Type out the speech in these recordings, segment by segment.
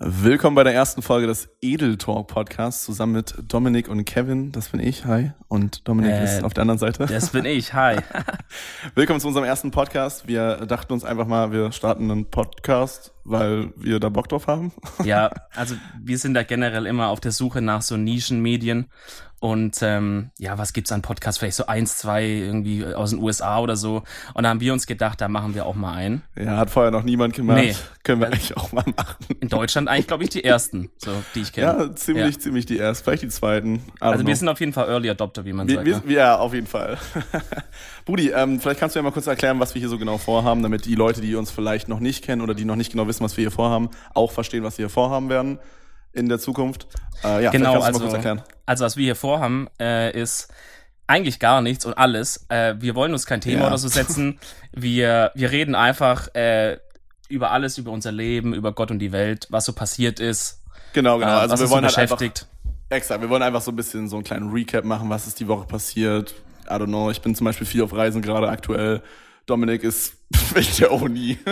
Willkommen bei der ersten Folge des Edel Talk Podcasts zusammen mit Dominik und Kevin. Das bin ich. Hi. Und Dominik Äh, ist auf der anderen Seite. Das bin ich, hi. Willkommen zu unserem ersten Podcast. Wir dachten uns einfach mal, wir starten einen Podcast, weil wir da Bock drauf haben. Ja, also wir sind da generell immer auf der Suche nach so Nischenmedien. Und ähm, ja, was gibt's an Podcasts? Vielleicht so eins, zwei irgendwie aus den USA oder so. Und da haben wir uns gedacht, da machen wir auch mal einen. Ja, hat vorher noch niemand gemacht. Nee. Können wir eigentlich auch mal machen. In Deutschland eigentlich, glaube ich, die ersten, so die ich kenne. Ja, ziemlich, ziemlich die ersten. Vielleicht die zweiten. Also wir sind auf jeden Fall Early Adopter, wie man Wir, sagt. wir, ne? ja, auf jeden Fall. Brudi, ähm, vielleicht kannst du ja mal kurz erklären, was wir hier so genau vorhaben, damit die Leute, die uns vielleicht noch nicht kennen oder die noch nicht genau wissen, was wir hier vorhaben, auch verstehen, was wir hier vorhaben werden in der Zukunft. Äh, ja, Genau, also, mal kurz erklären. also was wir hier vorhaben, äh, ist eigentlich gar nichts und alles. Äh, wir wollen uns kein Thema Ja. oder so setzen. Wir, wir reden einfach äh, über alles, über unser Leben, über Gott und die Welt, was so passiert ist, Genau, genau. äh, Also was wir uns so wollen halt einfach, beschäftigt. extra, wir wollen einfach so ein bisschen so einen kleinen Recap machen, was ist die Woche passiert. I don't know, ich bin zum Beispiel viel auf Reisen gerade aktuell. Dominik ist wegen der Uni.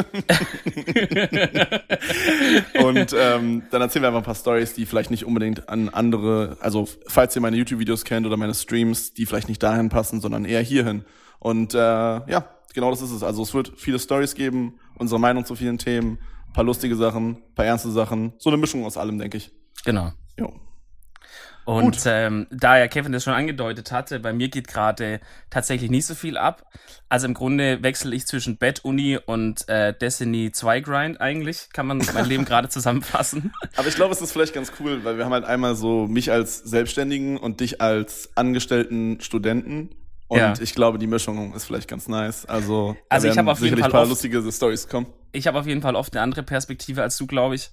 Und ähm, dann erzählen wir einfach ein paar Stories, die vielleicht nicht unbedingt an andere, also falls ihr meine YouTube-Videos kennt oder meine Streams, die vielleicht nicht dahin passen, sondern eher hierhin. Und äh, ja, genau das ist es. Also es wird viele Stories geben, unsere Meinung zu vielen Themen, paar lustige Sachen, paar ernste Sachen, so eine Mischung aus allem, denke ich. Genau. Jo. Und ähm, da ja Kevin das schon angedeutet hatte, bei mir geht gerade tatsächlich nicht so viel ab. Also im Grunde wechsle ich zwischen Bett, Uni und äh, Destiny 2 Grind eigentlich, kann man mein Leben gerade zusammenfassen. Aber ich glaube, es ist vielleicht ganz cool, weil wir haben halt einmal so mich als Selbstständigen und dich als angestellten Studenten. Und Ja. ich glaube, die Mischung ist vielleicht ganz nice. Also, Also ich habe auf jeden Fall ein paar oft- lustige Stories kommen. ich habe auf jeden Fall oft eine andere Perspektive als du, glaube ich,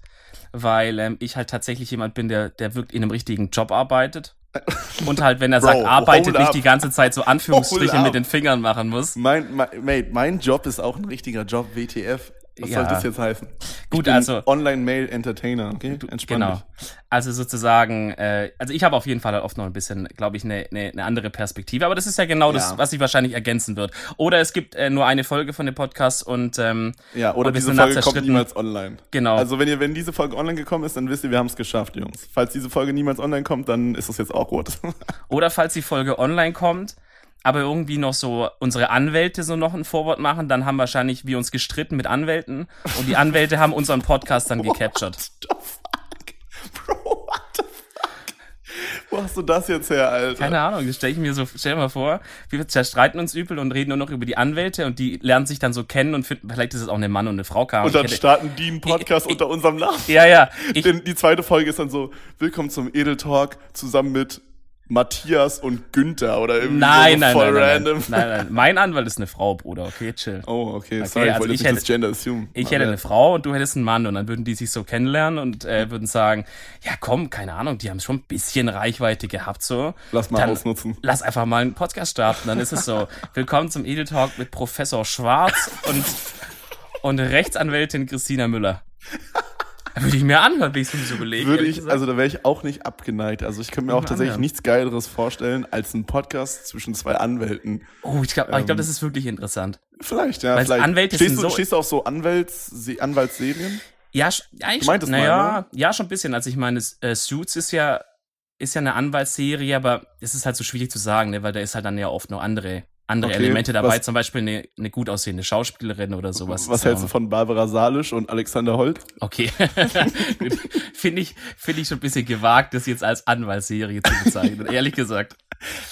weil ähm, ich halt tatsächlich jemand bin, der, der wirklich in einem richtigen Job arbeitet. Und halt, wenn er Bro, sagt, arbeitet, nicht up. die ganze Zeit so Anführungsstriche mit den Fingern machen muss. Mein, mein, mate, mein Job ist auch ein richtiger Job, WTF. Was Ja. soll das jetzt heißen? Gut, also- Online-Mail-Entertainer, okay? Entspann Genau. dich. Also sozusagen, äh, also ich habe auf jeden Fall halt oft noch ein bisschen, glaube ich, eine ne, ne andere Perspektive. Aber das ist ja genau das, Ja. was sich wahrscheinlich ergänzen wird. Oder es gibt äh, nur eine Folge von dem Podcast und ähm, Ja, oder diese Folge kommt niemals online. Genau. Also wenn ihr, wenn diese Folge online gekommen ist, dann wisst ihr, wir haben es geschafft, Jungs. Falls diese Folge niemals online kommt, dann ist das jetzt auch rot. Oder falls die Folge online kommt, aber irgendwie noch so unsere Anwälte so noch ein Vorwort machen, dann haben wahrscheinlich wir uns gestritten mit Anwälten und die Anwälte haben unseren Podcast dann gecaptured. the fuck? Bro, what the fuck? Wo hast du das jetzt her, Alter? Keine Ahnung, das stell ich mir so, stell dir mal vor, wir zerstreiten uns übel und reden nur noch über die Anwälte und die lernen sich dann so kennen und finden, vielleicht ist es auch eine Mann und eine Frau kam. Und dann starten die einen Podcast ich- unter unserem Namen. ja, ja, ich, Denn die zweite Folge ist dann so, willkommen zum Edel Talk zusammen mit Matthias und Günther oder irgendwie nein, so nein, voll nein, nein, random. nein, nein, mein Anwalt ist eine Frau, Bruder, okay, chill. Oh, okay, sorry, ich also wollte ich nicht das Gender assume. Ich hätte eine Frau und du hättest einen Mann und dann würden die sich so kennenlernen und äh, würden sagen, ja komm, keine Ahnung, die haben schon ein bisschen Reichweite gehabt so. Lass mal dann ausnutzen. Lass einfach mal einen Podcast starten, dann ist es so. Willkommen zum Edel Talk mit Professor Schwarz und, und Rechtsanwältin Christina Müller. Da würde ich mir anhören, wie ich es mir so überlege. Würde ich, also da wäre ich auch nicht abgeneigt. Also ich könnte mir auch tatsächlich anhören. nichts Geileres vorstellen als einen Podcast zwischen zwei Anwälten. oh, ich glaube, ich glaub, das ist wirklich interessant. Vielleicht, ja. Weil vielleicht. Anwälte stehst, sind du, so- stehst du auf so Anwälts, Se- Anwaltsserien? Ja, eigentlich Du naja, ne? ja, schon ein bisschen. Also ich meine, äh, Suits ist ja, ist ja eine Anwaltsserie, aber es ist halt so schwierig zu sagen, ne, weil da ist halt dann ja oft noch andere, andere Okay, Elemente dabei, was- zum Beispiel eine, eine gut aussehende Schauspielerin oder sowas. Was hältst du ja- von Barbara Salisch und Alexander Holt? Okay. Finde ich, finde ich schon ein bisschen gewagt, das jetzt als Anwaltsserie zu bezeichnen, ehrlich gesagt.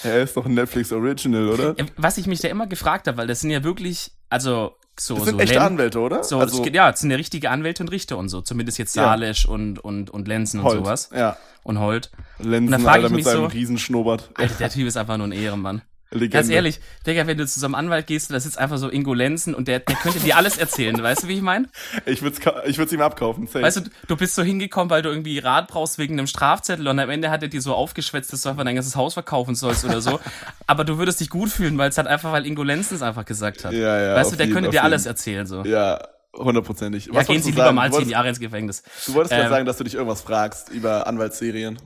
Er ist doch ein Netflix Original, oder? Äh, Was ich mich da immer gefragt habe, weil das sind ja wirklich, also so, Das sind so echte Len- Anwälte, oder? So, also ja, es sind ja richtige Anwälte und Richter und so. Zumindest jetzt Ja. Salisch und, und, und Lenzen und sowas. Ja. Und Holt. Lenzen, dann frag Alter, ich mit mich seinem so- Riesenschnurrbart. Alter, der Typ ist einfach nur ein Ehrenmann. Legende. Ganz ehrlich, Digga, wenn du zu so einem Anwalt gehst da sitzt einfach so Ingo Lenzen und der, der könnte dir alles erzählen, weißt du, wie ich meine? Ich würde es ich würd's ihm abkaufen. Safe. Weißt du, du bist so hingekommen, weil du irgendwie Rat brauchst wegen einem Strafzettel und am Ende hat er dir so aufgeschwätzt, dass du einfach dein ganzes Haus verkaufen sollst oder so. Aber du würdest dich gut fühlen, weil es halt einfach, weil Ingo Lenzen es einfach gesagt hat. Ja, ja, weißt du, der jeden, könnte dir alles erzählen, so. ja, hundertprozentig. Ja, Was gehen Sie lieber sagen? mal zehn Jahre ins Gefängnis. du wolltest Ähm, sagen, dass du dich irgendwas fragst über Anwaltsserien.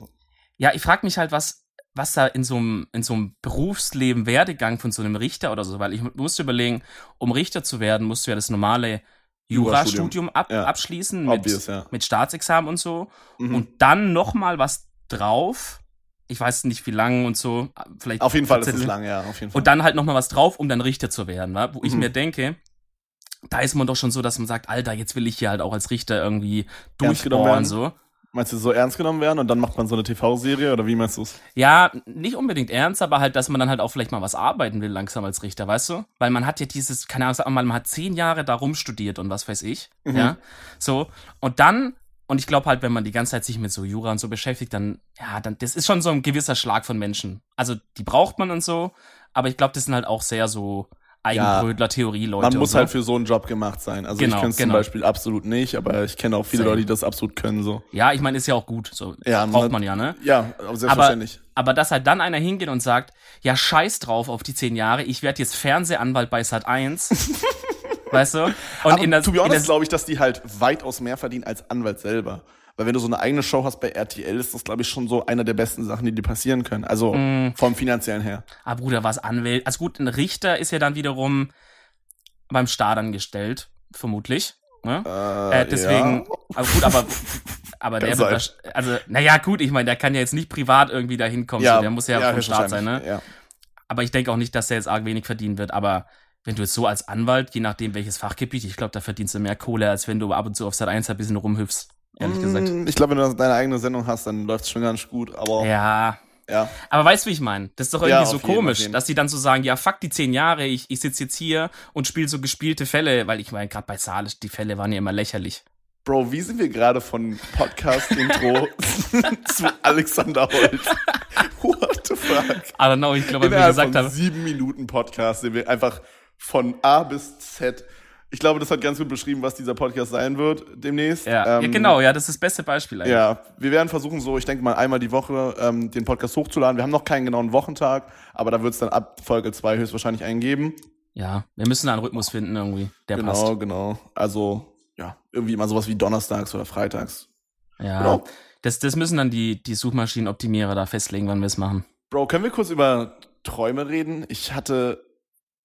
Ja, ich frage mich halt, was, was da in so einem, in so einem Berufsleben Werdegang von so einem Richter oder so, weil ich musste überlegen, um Richter zu werden, musst du ja das normale Jurastudium ab, Ja. abschließen mit, Obvious, ja. mit Staatsexamen und so Mhm. und dann noch mal was drauf. Ich weiß nicht wie lang und so, vielleicht Auf jeden Fall ist 14. es lang, ja, auf jeden Fall. und dann halt noch mal was drauf, um dann Richter zu werden, wa? wo ich Mhm. mir denke, da ist man doch schon so, dass man sagt, Alter, jetzt will ich hier halt auch als Richter irgendwie genommen durchbohren werden? so. Meinst du, so ernst genommen werden und dann macht man so eine TV-Serie oder wie meinst du es? Ja, nicht unbedingt ernst, aber halt, dass man dann halt auch vielleicht mal was arbeiten will langsam als Richter, weißt du? Weil man hat ja dieses, keine Ahnung, man hat zehn Jahre da rumstudiert und was weiß ich, Mhm. ja, so. Und dann, und ich glaube halt, wenn man die ganze Zeit sich mit so Jura und so beschäftigt, dann, ja, dann, das ist schon so ein gewisser Schlag von Menschen. Also, die braucht man und so, aber ich glaube, das sind halt auch sehr so Eigenbrötler-Theorie-Leute. Man und muss so. halt für so einen Job gemacht sein. Also Genau, ich könnte es genau. zum Beispiel absolut nicht, aber ich kenne auch viele Same. Leute, die das absolut können, so. Ja, ich meine, ist ja auch gut, so. Ja, braucht man- man ja, ne? Ja, aber Aber, selbstverständlich. aber dass halt dann einer hingeht und sagt, ja, scheiß drauf auf die zehn Jahre, ich werde jetzt Fernsehanwalt bei Sat 1. weißt du? Und aber in der, to be honest glaube ich, dass die halt weitaus mehr verdienen als Anwalt selber. Weil wenn du so eine eigene Show hast bei RTL, ist das, glaube ich, schon so eine der besten Sachen, die dir passieren können. Also Mm. vom finanziellen her. ah, Bruder, was Anwält. Also gut, ein Richter ist ja dann wiederum beim Staat angestellt, vermutlich. Ne? Äh, Äh, deswegen, aber gut, aber, aber der wird, also, naja, gut, ich meine, der kann ja jetzt nicht privat irgendwie da hinkommen, Ja, so, der muss ja, vom Staat sein, ne? Ja. Aber ich denke auch nicht, dass der jetzt arg wenig verdienen wird. Aber wenn du jetzt so als Anwalt, je nachdem welches Fachgebiet, ich glaube, da verdienst du mehr Kohle, als wenn du ab und zu auf Sat 1 ein bisschen rumhüpfst, ehrlich gesagt. Mm, Ich glaube, wenn du deine eigene Sendung hast, dann läuft es schon ganz gut. Aber ja, Ja, aber weißt du, wie ich meine? Das ist doch Ja, irgendwie so jeden, auf komisch, dass die dann so sagen, ja, fuck die zehn Jahre, ich, ich sitze jetzt hier und spiele so gespielte Fälle, weil ich meine, gerade bei Salisch, die Fälle waren ja immer lächerlich. Bro, wie sind wir gerade von Podcast-Intro zu Alexander Holt? What the fuck? I don't know, ich glaube, Innerhalb gesagt von haben, sieben Minuten Podcast sind wir einfach von A bis Z. Ich glaube, das hat ganz gut beschrieben, was dieser Podcast sein wird demnächst. ja, ja, Ähm, genau, ja, das ist das beste Beispiel eigentlich. Ja, wir werden versuchen, so, ich denke mal, einmal die Woche ähm, den Podcast hochzuladen. Wir haben noch keinen genauen Wochentag, aber da wird es dann ab Folge 2 höchstwahrscheinlich einen geben. Ja, wir müssen da einen Rhythmus finden irgendwie, der genau, passt. genau. Also, ja, irgendwie immer sowas wie donnerstags oder freitags. Ja, Genau. das, das müssen dann die, die Suchmaschinenoptimierer da festlegen, wann wir es machen. Bro, können wir kurz über Träume reden? Ich hatte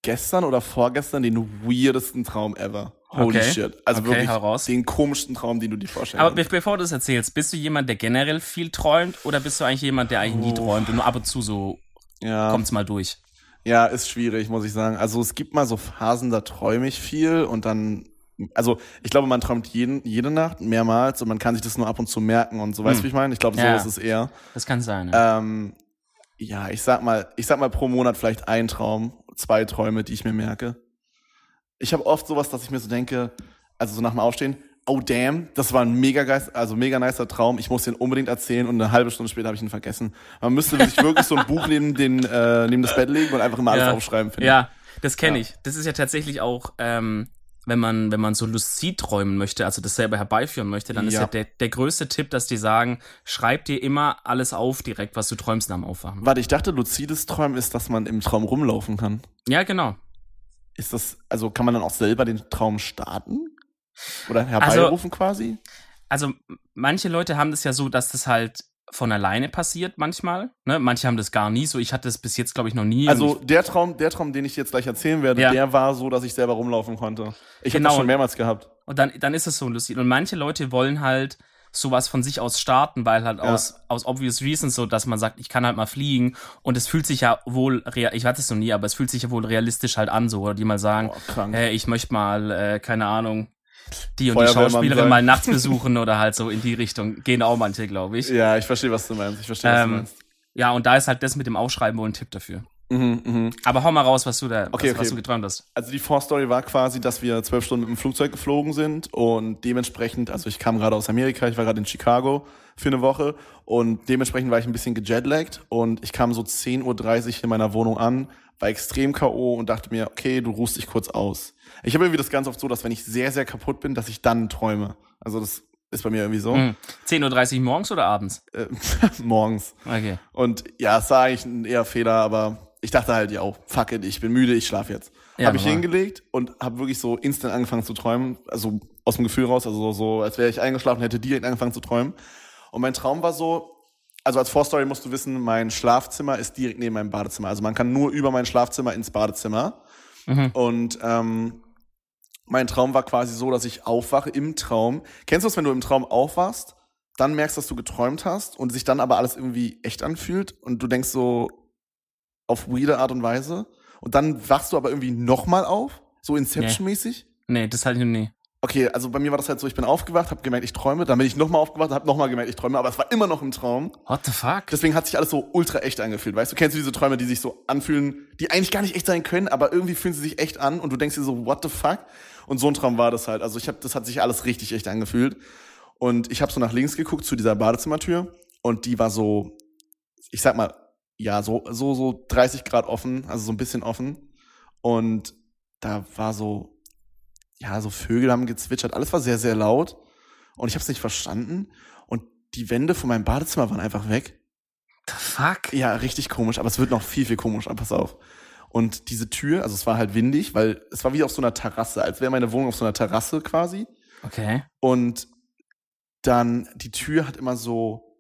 gestern oder vorgestern den weirdesten Traum ever. Holy Okay. shit. Also Okay, wirklich hau raus. den komischsten Traum, den du dir vorstellen Aber be kannst. bevor du es erzählst, bist du jemand, der generell viel träumt oder bist du eigentlich jemand, der eigentlich nie Oh. träumt und nur ab und zu so Ja. kommt's mal durch? Ja, ist schwierig, muss ich sagen. Also es gibt mal so Phasen, da träume ich viel und dann, also ich glaube, man träumt jeden, jede Nacht mehrmals und man kann sich das nur ab und zu merken und so, weißt du, Hm. wie ich meine? Ich glaube, so Ja. ist es eher. Das kann sein. Ja. Ähm, ja, ich sag mal, ich sag mal pro Monat vielleicht ein Traum, zwei Träume, die ich mir merke. Ich habe oft sowas, dass ich mir so denke, also so nach dem Aufstehen, oh damn, das war ein mega geist, also mega nicer Traum. Ich muss den unbedingt erzählen und eine halbe Stunde später habe ich ihn vergessen. Man müsste sich wirklich so ein Buch neben den äh, neben das Bett legen und einfach immer alles Ja. aufschreiben. finde ja, das kenne Ja. ich. Das ist ja tatsächlich auch, ähm, wenn man, wenn man so luzid träumen möchte, also das selber herbeiführen möchte, dann ist Ja. ja der, der größte Tipp, dass die sagen, schreib dir immer alles auf direkt, was du träumst nach dem Aufwachen. Warte, ich dachte, luzides Träumen ist, dass man im Traum rumlaufen kann. Ja, genau. Ist das, also kann man dann auch selber den Traum starten? Oder Also herbeirufen quasi? Also manche Leute haben das ja so, dass das halt von alleine passiert manchmal. Ne? Manche haben das gar nie so. Ich hatte das bis jetzt, glaube ich, noch nie. Also der Traum, der Traum, den ich jetzt gleich erzählen werde, Ja. der war so, dass ich selber rumlaufen konnte. Ich habe Genau. das schon mehrmals gehabt. und dann, dann ist es so lustig. Und manche Leute wollen halt sowas von sich aus starten, weil halt Ja. aus, aus obvious reasons so, dass man sagt, ich kann halt mal fliegen. Und es fühlt sich ja wohl, rea- ich hatte es noch nie, aber es fühlt sich ja wohl realistisch halt an, so. Oder die mal sagen, krank. hey, ich möchte mal, äh, keine Ahnung, die und die Schauspielerin mal nachts besuchen oder halt so in die Richtung. Gehen auch manche, glaube ich. Ja, ich verstehe, was du meinst. Ich verstehe, was du Ähm, meinst. Ja, und da ist halt das mit dem Aufschreiben wohl ein Tipp dafür. Mhm, mhm. Aber hau mal raus, was du da, Okay, was, was okay. du geträumt hast. Also die Vorstory war quasi, dass wir zwölf Stunden mit dem Flugzeug geflogen sind und dementsprechend, also ich kam gerade aus Amerika, ich war gerade in Chicago für eine Woche und dementsprechend war ich ein bisschen gejetlaggt und ich kam so 10.30 Uhr in meiner Wohnung an, war extrem K.O. und dachte mir, okay, du ruhst dich kurz aus. Ich habe irgendwie das ganz oft so, dass wenn ich sehr, sehr kaputt bin, dass ich dann träume. Also das ist bei mir irgendwie so. Hm. 10.30 Uhr morgens oder abends? Äh, morgens. Okay. Und ja, es war eigentlich ein eher Fehler, aber ich dachte halt, ja, fuck it, ich bin müde, ich schlafe jetzt. Ja, habe ich normal. hingelegt und habe wirklich so instant angefangen zu träumen, also aus dem Gefühl raus, also so, so als wäre ich eingeschlafen, hätte direkt angefangen zu träumen. Und mein Traum war so, also als Vorstory musst du wissen, mein Schlafzimmer ist direkt neben meinem Badezimmer. Also man kann nur über mein Schlafzimmer ins Badezimmer. Mhm. Und ähm, mein Traum war quasi so, dass ich aufwache im Traum. Kennst du es, wenn du im Traum aufwachst, dann merkst, dass du geträumt hast und sich dann aber alles irgendwie echt anfühlt und du denkst so auf weirde Art und Weise und dann wachst du aber irgendwie nochmal auf, so Inception-mäßig? Nee, das hatte ich noch nie. Okay, also bei mir war das halt so, ich bin aufgewacht, habe gemerkt, ich träume, dann bin ich nochmal aufgewacht, habe nochmal gemerkt, ich träume, aber es war immer noch im Traum. What the fuck? Deswegen hat sich alles so ultra echt angefühlt, weißt du? Kennst du diese Träume, die sich so anfühlen, die eigentlich gar nicht echt sein können, aber irgendwie fühlen sie sich echt an und du denkst dir so, what the fuck? Und so ein Traum war das halt. Also ich habe, das hat sich alles richtig echt angefühlt. Und ich habe so nach links geguckt zu dieser Badezimmertür und die war so, ich sag mal, ja, so, so, so 30 Grad offen, also so ein bisschen offen. Und da war so, ja, so Vögel haben gezwitschert, alles war sehr, sehr laut. Und ich habe es nicht verstanden. Und die Wände von meinem Badezimmer waren einfach weg. The fuck? Ja, richtig komisch, aber es wird noch viel, viel komischer, pass auf. Und diese Tür, also es war halt windig, weil es war wie auf so einer Terrasse, als wäre meine Wohnung auf so einer Terrasse quasi. Okay. Und dann die Tür hat immer so,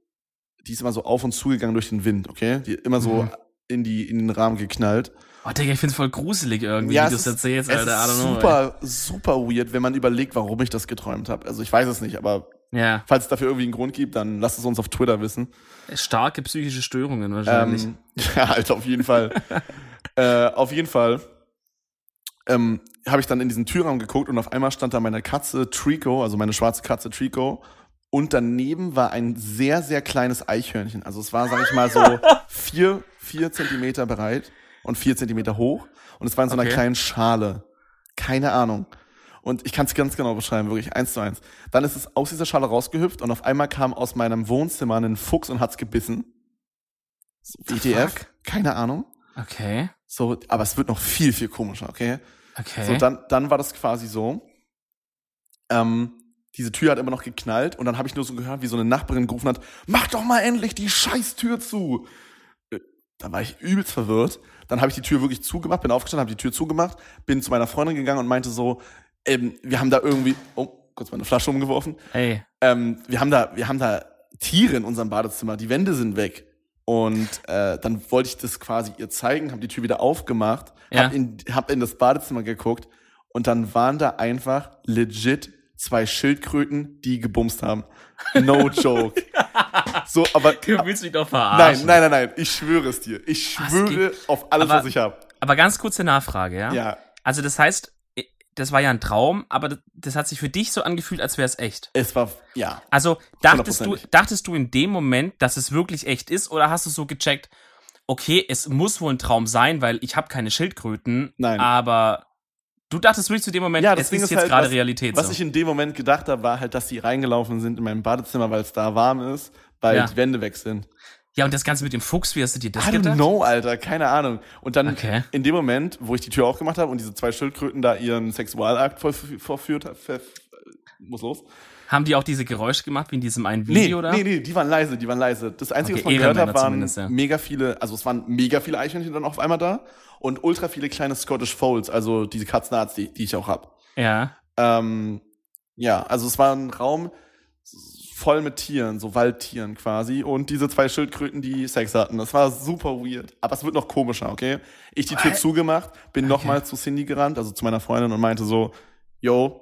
die ist immer so auf und zugegangen durch den Wind, okay? Die immer so Mhm. in die in den Rahmen geknallt. Oh, Digga, ich find's voll gruselig irgendwie, Ja, wie du es es ist- erzählst, Es Alter. I ist don't know. super, super weird, wenn man überlegt, warum ich das geträumt habe. Also ich weiß es nicht, aber. Ja, falls es dafür irgendwie einen Grund gibt, dann lasst es uns auf Twitter wissen. starke psychische Störungen wahrscheinlich. Ähm, ja, Alter, auf jeden Fall. äh, auf jeden Fall ähm, habe ich dann in diesen Türraum geguckt und auf einmal stand da meine Katze Trico, also meine schwarze Katze Trico. Und daneben war ein sehr, sehr kleines Eichhörnchen. Also es war, sag ich mal, so vier, vier Zentimeter breit und vier Zentimeter hoch. Und es war in so einer Okay. kleinen Schale. Keine Ahnung. Und ich kann es ganz genau beschreiben, wirklich eins zu eins. Dann ist es aus dieser Schale rausgehüpft und auf einmal kam aus meinem Wohnzimmer ein Fuchs und hat's gebissen. So, fuck? Keine Ahnung. Okay, So, aber es wird noch viel, viel komischer, okay? okay. So, dann, dann war das quasi so. Ähm, diese Tür hat immer noch geknallt und dann habe ich nur so gehört, wie so eine Nachbarin gerufen hat, mach doch mal endlich die scheiß Tür zu. Da war ich übelst verwirrt. Dann habe ich die Tür wirklich zugemacht, bin aufgestanden, habe die Tür zugemacht, bin zu meiner Freundin gegangen und meinte so, ähm, wir haben da irgendwie, oh, kurz meine Flasche umgeworfen. Ey, Ähm, wir haben da, wir haben da Tiere in unserem Badezimmer, die Wände sind weg. Und äh, dann wollte ich das quasi ihr zeigen, habe die Tür wieder aufgemacht, Ja. hab, in, hab in das Badezimmer geguckt und dann waren da einfach legit zwei Schildkröten, die gebumst haben. No joke. so, aber du willst mich doch nein, verarschen. nein, nein, nein, ich schwöre es dir. Ich schwöre auf alles, Aber- was ich habe. Aber ganz kurze Nachfrage, ja? Ja, Also das heißt, das war ja ein Traum, aber das, hat sich für dich so angefühlt, als wäre es echt. es war, ja. Also dachtest du, dachtest du in dem Moment, dass es wirklich echt ist, oder hast du so gecheckt, okay, es muss wohl ein Traum sein, weil ich habe keine Schildkröten, Nein. aber du dachtest wirklich zu dem Moment, Ja, es deswegen ist ist jetzt halt, gerade was- Realität. Was so. ich in dem Moment gedacht habe, war halt, dass die reingelaufen sind in meinem Badezimmer, weil es da warm ist, weil Ja. die Wände weg sind. ja, und das Ganze mit dem Fuchs, wie hast du dir das I don't gedacht? know, Alter, keine Ahnung. Und dann Okay. in dem Moment, wo ich die Tür aufgemacht habe und diese zwei Schildkröten da ihren Sexualakt vollf- vorführt, ver- muss los. Haben die auch diese Geräusche gemacht, wie in diesem einen Nee, Video da? nee, nee, die waren leise, die waren leise. Das Einzige, Okay, was man gehört hat, waren ja. mega viele, also es waren mega viele Eichhörnchen dann auf einmal da und ultra viele kleine Scottish Folds, also diese Katzenarzt, die, die ich auch hab. Ja. Ähm, ja, also es war ein Raum voll mit Tieren, so Waldtieren quasi und diese zwei Schildkröten, die Sex hatten. Das war super weird. Aber es wird noch komischer, okay? Ich die Tür What? zugemacht, bin Okay. nochmal zu Cindy gerannt, also zu meiner Freundin und meinte so, yo,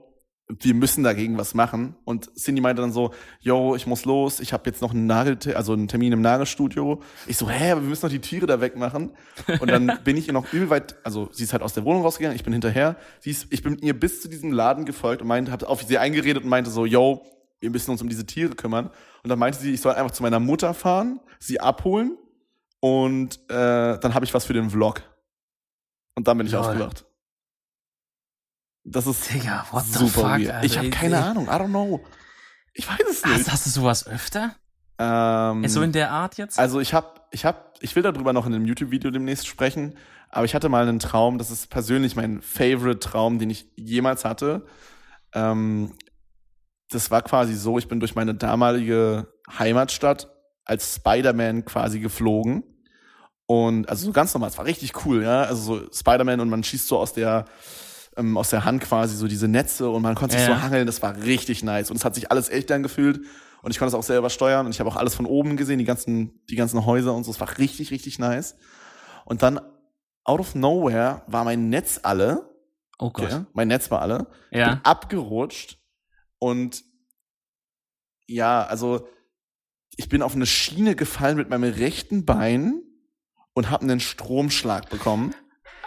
wir müssen dagegen was machen. Und Cindy meinte dann so, yo, ich muss los, ich habe jetzt noch einen Nagel, also einen Termin im Nagelstudio. Ich so, hä, aber wir müssen doch die Tiere da wegmachen. Und dann bin ich ihr noch übel weit, also sie ist halt aus der Wohnung rausgegangen, ich bin hinterher. Sie ist, ich bin mit ihr bis zu diesem Laden gefolgt und meinte, hab auf sie eingeredet und meinte so, yo, wir müssen uns um diese Tiere kümmern. Und dann meinte sie, ich soll einfach zu meiner Mutter fahren, sie abholen und äh, dann habe ich was für den Vlog. Und dann bin ich Lol. aufgewacht. Das ist Digga, what the super fuck, weird. Alter, ich habe keine ich- Ahnung, I don't know. Ich weiß es nicht. Hast, hast du sowas öfter? Ähm, so in der Art jetzt? also ich habe, ich habe, ich will darüber noch in einem YouTube-Video demnächst sprechen, aber ich hatte mal einen Traum, das ist persönlich mein favorite Traum, den ich jemals hatte. Ähm, das war quasi so, ich bin durch meine damalige Heimatstadt als Spider-Man quasi geflogen. Und also so ganz normal, es war richtig cool, ja. Also so Spider-Man und man schießt so aus der, ähm, aus der Hand quasi so diese Netze und man konnte sich Ja. so hangeln, das war richtig nice. Und es hat sich alles echt angefühlt. Und ich konnte es auch selber steuern und ich habe auch alles von oben gesehen, die ganzen, die ganzen Häuser und so. Es war richtig, richtig nice. Und dann, out of nowhere, war mein Netz alle Oh Gott. Okay. Mein Netz war alle. Ja. Bin abgerutscht und ja, also ich bin auf eine Schiene gefallen mit meinem rechten Bein und habe einen Stromschlag bekommen.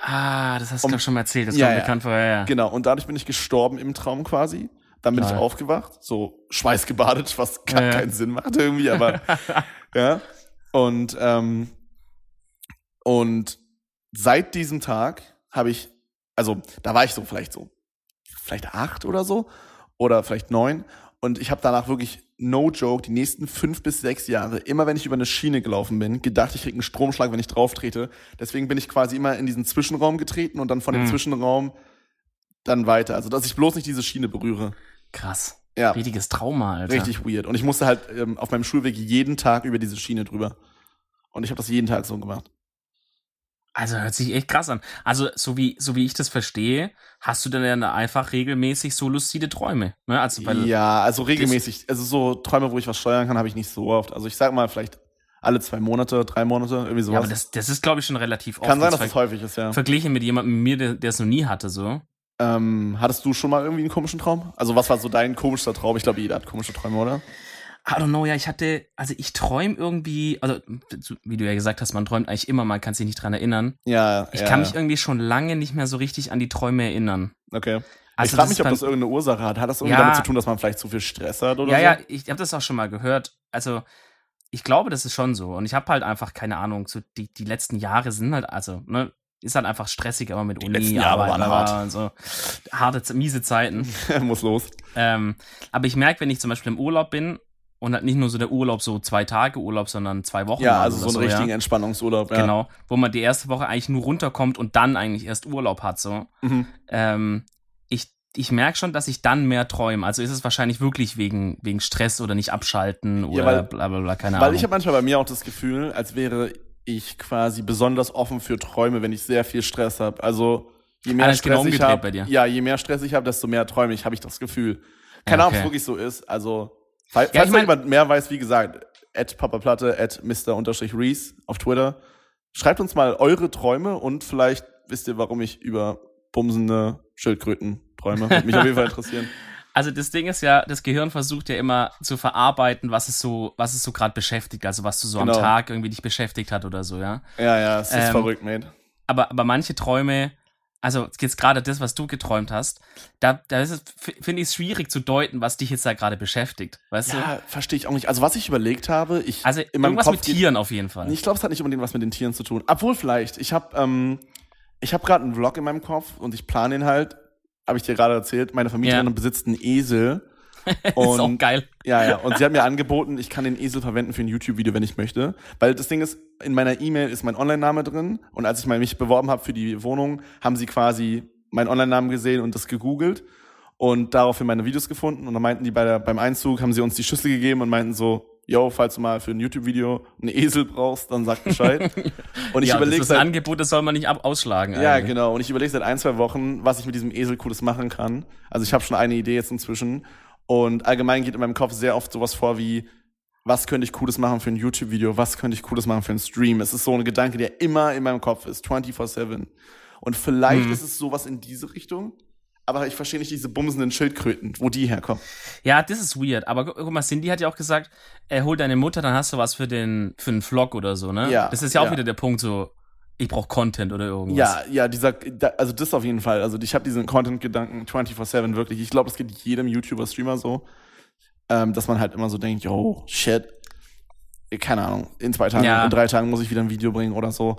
Ah, das hast du glaub ich schon mal erzählt. Das Ja, kommt ja. bekannt vorher. Ja. Genau, und dadurch bin ich gestorben im Traum quasi. Dann bin ich Geil. aufgewacht, so schweißgebadet, was gar ja. keinen Sinn macht irgendwie, aber ja. Und, ähm, und seit diesem Tag habe ich, also da war ich so vielleicht so, vielleicht acht oder so, oder vielleicht neun. Und ich habe danach wirklich, no joke, die nächsten fünf bis sechs Jahre, immer wenn ich über eine Schiene gelaufen bin, gedacht, ich krieg einen Stromschlag, wenn ich drauf trete. Deswegen bin ich quasi immer in diesen Zwischenraum getreten und dann von dem Mhm. Zwischenraum dann weiter. Also, dass ich bloß nicht diese Schiene berühre. Krass. Ja, Richtiges Trauma, Alter. richtig weird. Und ich musste halt ähm, auf meinem Schulweg jeden Tag über diese Schiene drüber. Und ich habe das jeden Tag so gemacht. Also hört sich echt krass an. Also so wie so wie ich das verstehe, hast du dann ja einfach regelmäßig so lucide Träume. Ne? Also weil Ja, also regelmäßig. Also so Träume, wo ich was steuern kann, habe ich nicht so oft. Also ich sag mal vielleicht alle zwei Monate, drei Monate, irgendwie ja, sowas. aber das, das ist glaube ich schon relativ oft. kann sein, dass Jetzt das häufig ist, ja. ver verglichen mit jemandem wie mir, der der es noch nie hatte so. Ähm, hattest du schon mal irgendwie einen komischen Traum? Also was war so dein komischster Traum? Ich glaube, jeder hat komische Träume, oder? I don't know, ja, ich hatte, also ich träume irgendwie, also so wie du ja gesagt hast, man träumt eigentlich immer, man kann sich nicht dran erinnern. Ja, Ich ja, kann mich irgendwie schon lange nicht mehr so richtig an die Träume erinnern. Okay. ich Also frage das mich, ob das irgendeine Ursache hat. Hat das irgendwie Ja. damit zu tun, dass man vielleicht zu viel Stress hat oder Ja, so? ja, ich habe das auch schon mal gehört. Also, ich glaube, das ist schon so. Und ich habe halt einfach keine Ahnung. So die, die letzten Jahre sind halt, also, ne, ist halt einfach stressig, aber mit Uni, letzten Jahre waren hart. und so. Harte, miese Zeiten. Muss los. ähm, aber ich merke, wenn ich zum Beispiel im Urlaub bin und halt nicht nur so der Urlaub, so zwei Tage Urlaub, sondern zwei Wochen. Ja, also so einen richtigen ja. Entspannungsurlaub. Ja. Genau, wo man die erste Woche eigentlich nur runterkommt und dann eigentlich erst Urlaub hat, so. Mhm. Ähm, ich ich merke schon, dass ich dann mehr träume. Also ist es wahrscheinlich wirklich wegen, wegen Stress oder nicht abschalten oder weil- bla bla bla, keine Weil Ahnung. ich habe manchmal bei mir auch das Gefühl, als wäre ich quasi besonders offen für Träume, wenn ich sehr viel Stress habe. Also je mehr Ah, genau Stress ich umgedreht habe, ja, je mehr Stress ich habe, desto mehr träume ich, habe ich das Gefühl. Keine Ja, Ahnung, ob es wirklich so ist. Also falls, Ja, falls ich mein- jemand mehr weiß, wie gesagt, at papaplatte, at mr-reese auf Twitter. Schreibt uns mal eure Träume und vielleicht wisst ihr, warum ich über bumsende Schildkröten träume. Würde mich auf jeden Fall interessieren. Also das Ding ist ja, das Gehirn versucht ja immer zu verarbeiten, was es so, was es so gerade beschäftigt, also was du so Genau. am Tag irgendwie dich beschäftigt hat oder so, ja. Ja, ja, es ist Ähm, verrückt, mate. Aber, aber manche Träume, also jetzt gerade das, was du geträumt hast, da, da ist es, f- finde ich es schwierig zu deuten, was dich jetzt da gerade beschäftigt, weißt? Ja, verstehe ich auch nicht. Also was ich überlegt habe, ich Also in meinem irgendwas Kopf mit Tieren auf jeden Fall. Ich glaube, es hat nicht unbedingt was mit den Tieren zu tun. Obwohl vielleicht. Ich habe ähm, ich habe gerade einen Vlog in meinem Kopf und ich plane ihn halt. Habe ich dir gerade erzählt. Meine Vermieterin Ja. besitzt einen Esel. ist auch Und geil. ja, ja. Und sie hat mir angeboten, ich kann den Esel verwenden für ein YouTube-Video, wenn ich möchte. Weil das Ding ist, in meiner E-Mail ist mein Online-Name drin. Und als ich mal mich beworben habe für die Wohnung, haben sie quasi meinen Online-Namen gesehen und das gegoogelt. Und daraufhin meine Videos gefunden. Und dann meinten die bei der, beim Einzug, haben sie uns die Schlüssel gegeben und meinten so, yo, falls du mal für ein YouTube-Video einen Esel brauchst, dann sag Bescheid. Und ich ja, das überlege ist ein seit, Angebot, das soll man nicht ab ausschlagen. ja, eigentlich. genau. Und ich überlege seit ein, zwei Wochen, was ich mit diesem Esel Cooles machen kann. Also ich habe schon eine Idee jetzt inzwischen. Und allgemein geht in meinem Kopf sehr oft sowas vor wie, was könnte ich Cooles machen für ein YouTube-Video? Was könnte ich Cooles machen für einen Stream? Es ist so ein Gedanke, der immer in meinem Kopf ist, 24-7. Und vielleicht Mhm. ist es sowas in diese Richtung. Aber ich verstehe nicht diese bumsenden Schildkröten, wo die herkommen. Ja, das ist weird. Aber gu- guck mal, Cindy hat ja auch gesagt, äh, hol deine Mutter, dann hast du was für den für einen Vlog oder so, ne? Ja, Das ist ja auch ja. wieder der Punkt, so, ich brauche Content oder irgendwas. Ja, ja, dieser, also das auf jeden Fall. Also ich habe diesen Content-Gedanken 24-7 wirklich. Ich glaube, das geht jedem YouTuber-Streamer so, ähm, dass man halt immer so denkt, yo, shit, keine Ahnung, in zwei Tagen, Ja. in drei Tagen muss ich wieder ein Video bringen oder so.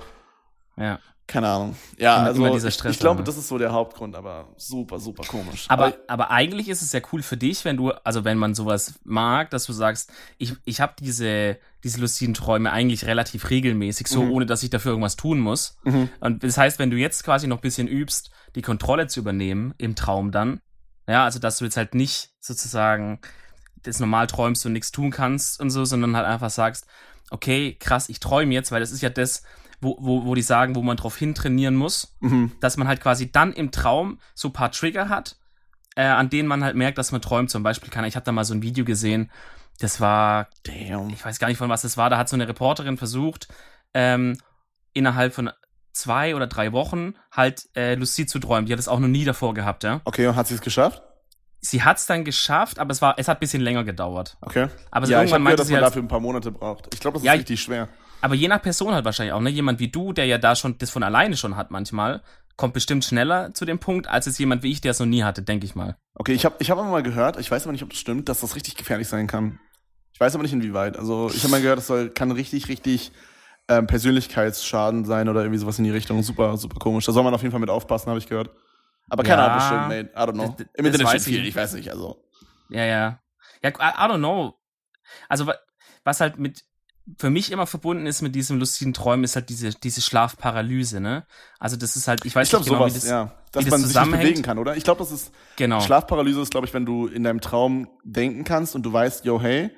ja. Keine Ahnung. Ja, Immer- also immer dieser Stress ich glaube, das ist so der Hauptgrund, aber super, super komisch. Aber, aber eigentlich ist es ja cool für dich, wenn du, also wenn man sowas mag, dass du sagst, ich, ich habe diese, diese lustigen Träume eigentlich relativ regelmäßig, so Mhm. ohne dass ich dafür irgendwas tun muss. Mhm. Und das heißt, wenn du jetzt quasi noch ein bisschen übst, die Kontrolle zu übernehmen im Traum dann, ja, also dass du jetzt halt nicht sozusagen das normal träumst und nichts tun kannst und so, sondern halt einfach sagst, okay, krass, ich träume jetzt, weil das ist ja das, wo, wo, wo die sagen, wo man drauf hintrainieren muss, Mhm. dass man halt quasi dann im Traum so ein paar Trigger hat, äh, an denen man halt merkt, dass man träumt. Zum Beispiel kann ich habe da mal so ein Video gesehen, das war, Damn. ich weiß gar nicht von was das war, da hat so eine Reporterin versucht, ähm, innerhalb von zwei oder drei Wochen halt äh, lucid zu träumen. Die hat es auch noch nie davor gehabt, ja. Okay, und hat sie es geschafft? Sie hat es dann geschafft, aber es war, es hat ein bisschen länger gedauert. Okay. Aber ja, ich irgendwann habe gehört, meinte dass sie man halt, dafür ein paar Monate braucht. Ich glaube, das ist Ja, richtig schwer. Aber je nach Person halt wahrscheinlich auch, ne? Jemand wie du, der ja da schon das von alleine schon hat manchmal, kommt bestimmt schneller zu dem Punkt, als es jemand wie ich, der es noch nie hatte, denke ich mal. Okay, ich habe ich hab aber mal gehört, ich weiß aber nicht, ob das stimmt, dass das richtig gefährlich sein kann. Ich weiß aber nicht inwieweit. Also ich habe mal gehört, das soll, kann richtig, richtig ähm, Persönlichkeitsschaden sein oder irgendwie sowas in die Richtung. Super, super komisch. Da soll man auf jeden Fall mit aufpassen, habe ich gehört. Aber keine Ja, Ahnung, bestimmt, mate. I don't know. das- Im Internet steht ich viel, ich weiß nicht. Also Ja, ja. Ja, I, don't know. Also, wa- was halt mit, für mich immer verbunden ist mit diesem lustigen Träumen, ist halt diese, diese Schlafparalyse, ne? Also, das ist halt, ich weiß ich nicht genau, sowas, wie das, ja, dass das man sich nicht bewegen kann, oder? Ich glaube, das ist genau. Schlafparalyse ist, glaube ich, wenn du in deinem Traum denken kannst und du weißt, yo, hey,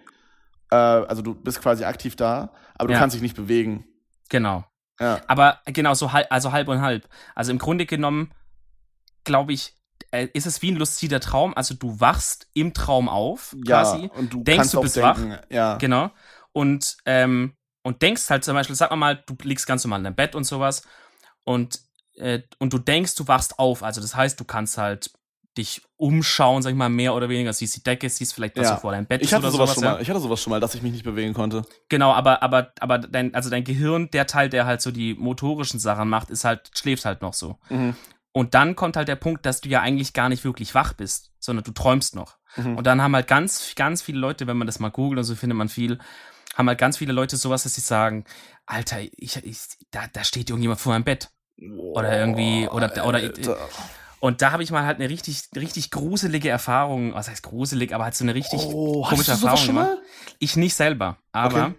äh, also du bist quasi aktiv da, aber du Ja. kannst dich nicht bewegen. Genau. Ja. Aber genau, so halb, also halb und halb. Also im Grunde genommen, glaube ich, äh, ist es wie ein lucider Traum. Also du wachst im Traum auf, quasi. Ja, und du Denkst, kannst du bist denken, ja. Genau. Und, ähm, und denkst halt zum Beispiel, sag mal mal, du liegst ganz normal in deinem Bett und sowas und, äh, und du denkst, du wachst auf. Also das heißt, du kannst halt dich umschauen, sag ich mal, mehr oder weniger, siehst die Decke, siehst vielleicht, was Ja. so vor deinem Bett Ich hatte sowas sowas. schon ja. mal, ich hatte sowas schon mal, dass ich mich nicht bewegen konnte. Genau, aber, aber, aber dein, also dein Gehirn, der Teil, der halt so die motorischen Sachen macht, ist halt, schläft halt noch so. Mhm. Und dann kommt halt der Punkt, dass du ja eigentlich gar nicht wirklich wach bist, sondern du träumst noch. Mhm. Und dann haben halt ganz, ganz viele Leute, wenn man das mal googelt und so findet man viel, haben halt ganz viele Leute sowas, dass sie sagen, Alter, ich, ich, da, da steht irgendjemand vor meinem Bett. Oder irgendwie, oder, oder, Alter. und da habe ich mal halt eine richtig, richtig gruselige Erfahrung, was heißt gruselig, aber halt so eine richtig oh, komische Erfahrung schon mal? gemacht. Ich nicht selber, aber, Okay.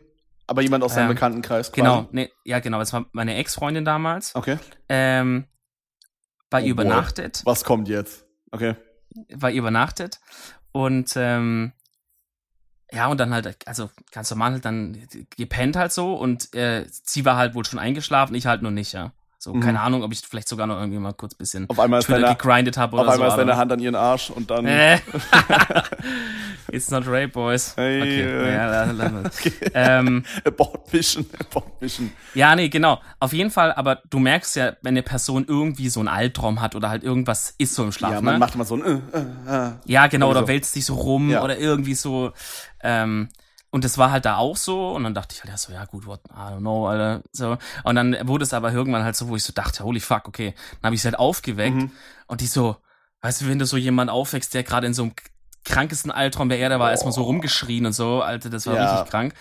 Aber jemand aus deinem Ähm, Bekanntenkreis quasi? genau, nee, ja genau, das war meine Ex-Freundin damals, Okay. ähm, ihr Oh boy. übernachtet. Was kommt jetzt? Okay. war übernachtet und ähm, ja, und dann halt, also ganz normal halt dann gepennt halt so und äh, sie war halt wohl schon eingeschlafen, ich halt nur nicht, ja. So, Mhm. keine Ahnung, ob ich vielleicht sogar noch irgendwie mal kurz ein bisschen Auf einmal Twitter deine, gegrindet habe auf oder einmal so. ist deine Hand an ihren Arsch und dann. Äh. It's not rape, boys. Hey, okay, äh. ja, la- ähm, Abort Mission, Abort Mission. ja, nee, genau. Auf jeden Fall, aber du merkst ja, wenn eine Person irgendwie so einen Albtraum hat oder halt irgendwas ist so im Schlaf, Ja, ne? man macht immer so ein. Äh, äh, äh. Ja, genau, Irgendwie oder so. wälzt sich so rum Ja. oder irgendwie so. Ähm, und das war halt da auch so. Und dann dachte ich halt, ja, so, ja, gut, what, I don't know, Alter. So. Und dann wurde es aber irgendwann halt so, wo ich so dachte, holy fuck, okay. Dann habe ich sie halt aufgeweckt Mhm. und die so, weißt du, wenn du so jemand aufwächst, der gerade in so einem krankesten Albtraum der Erde war, erstmal so rumgeschrien und so, Alter, das war Ja. richtig krank.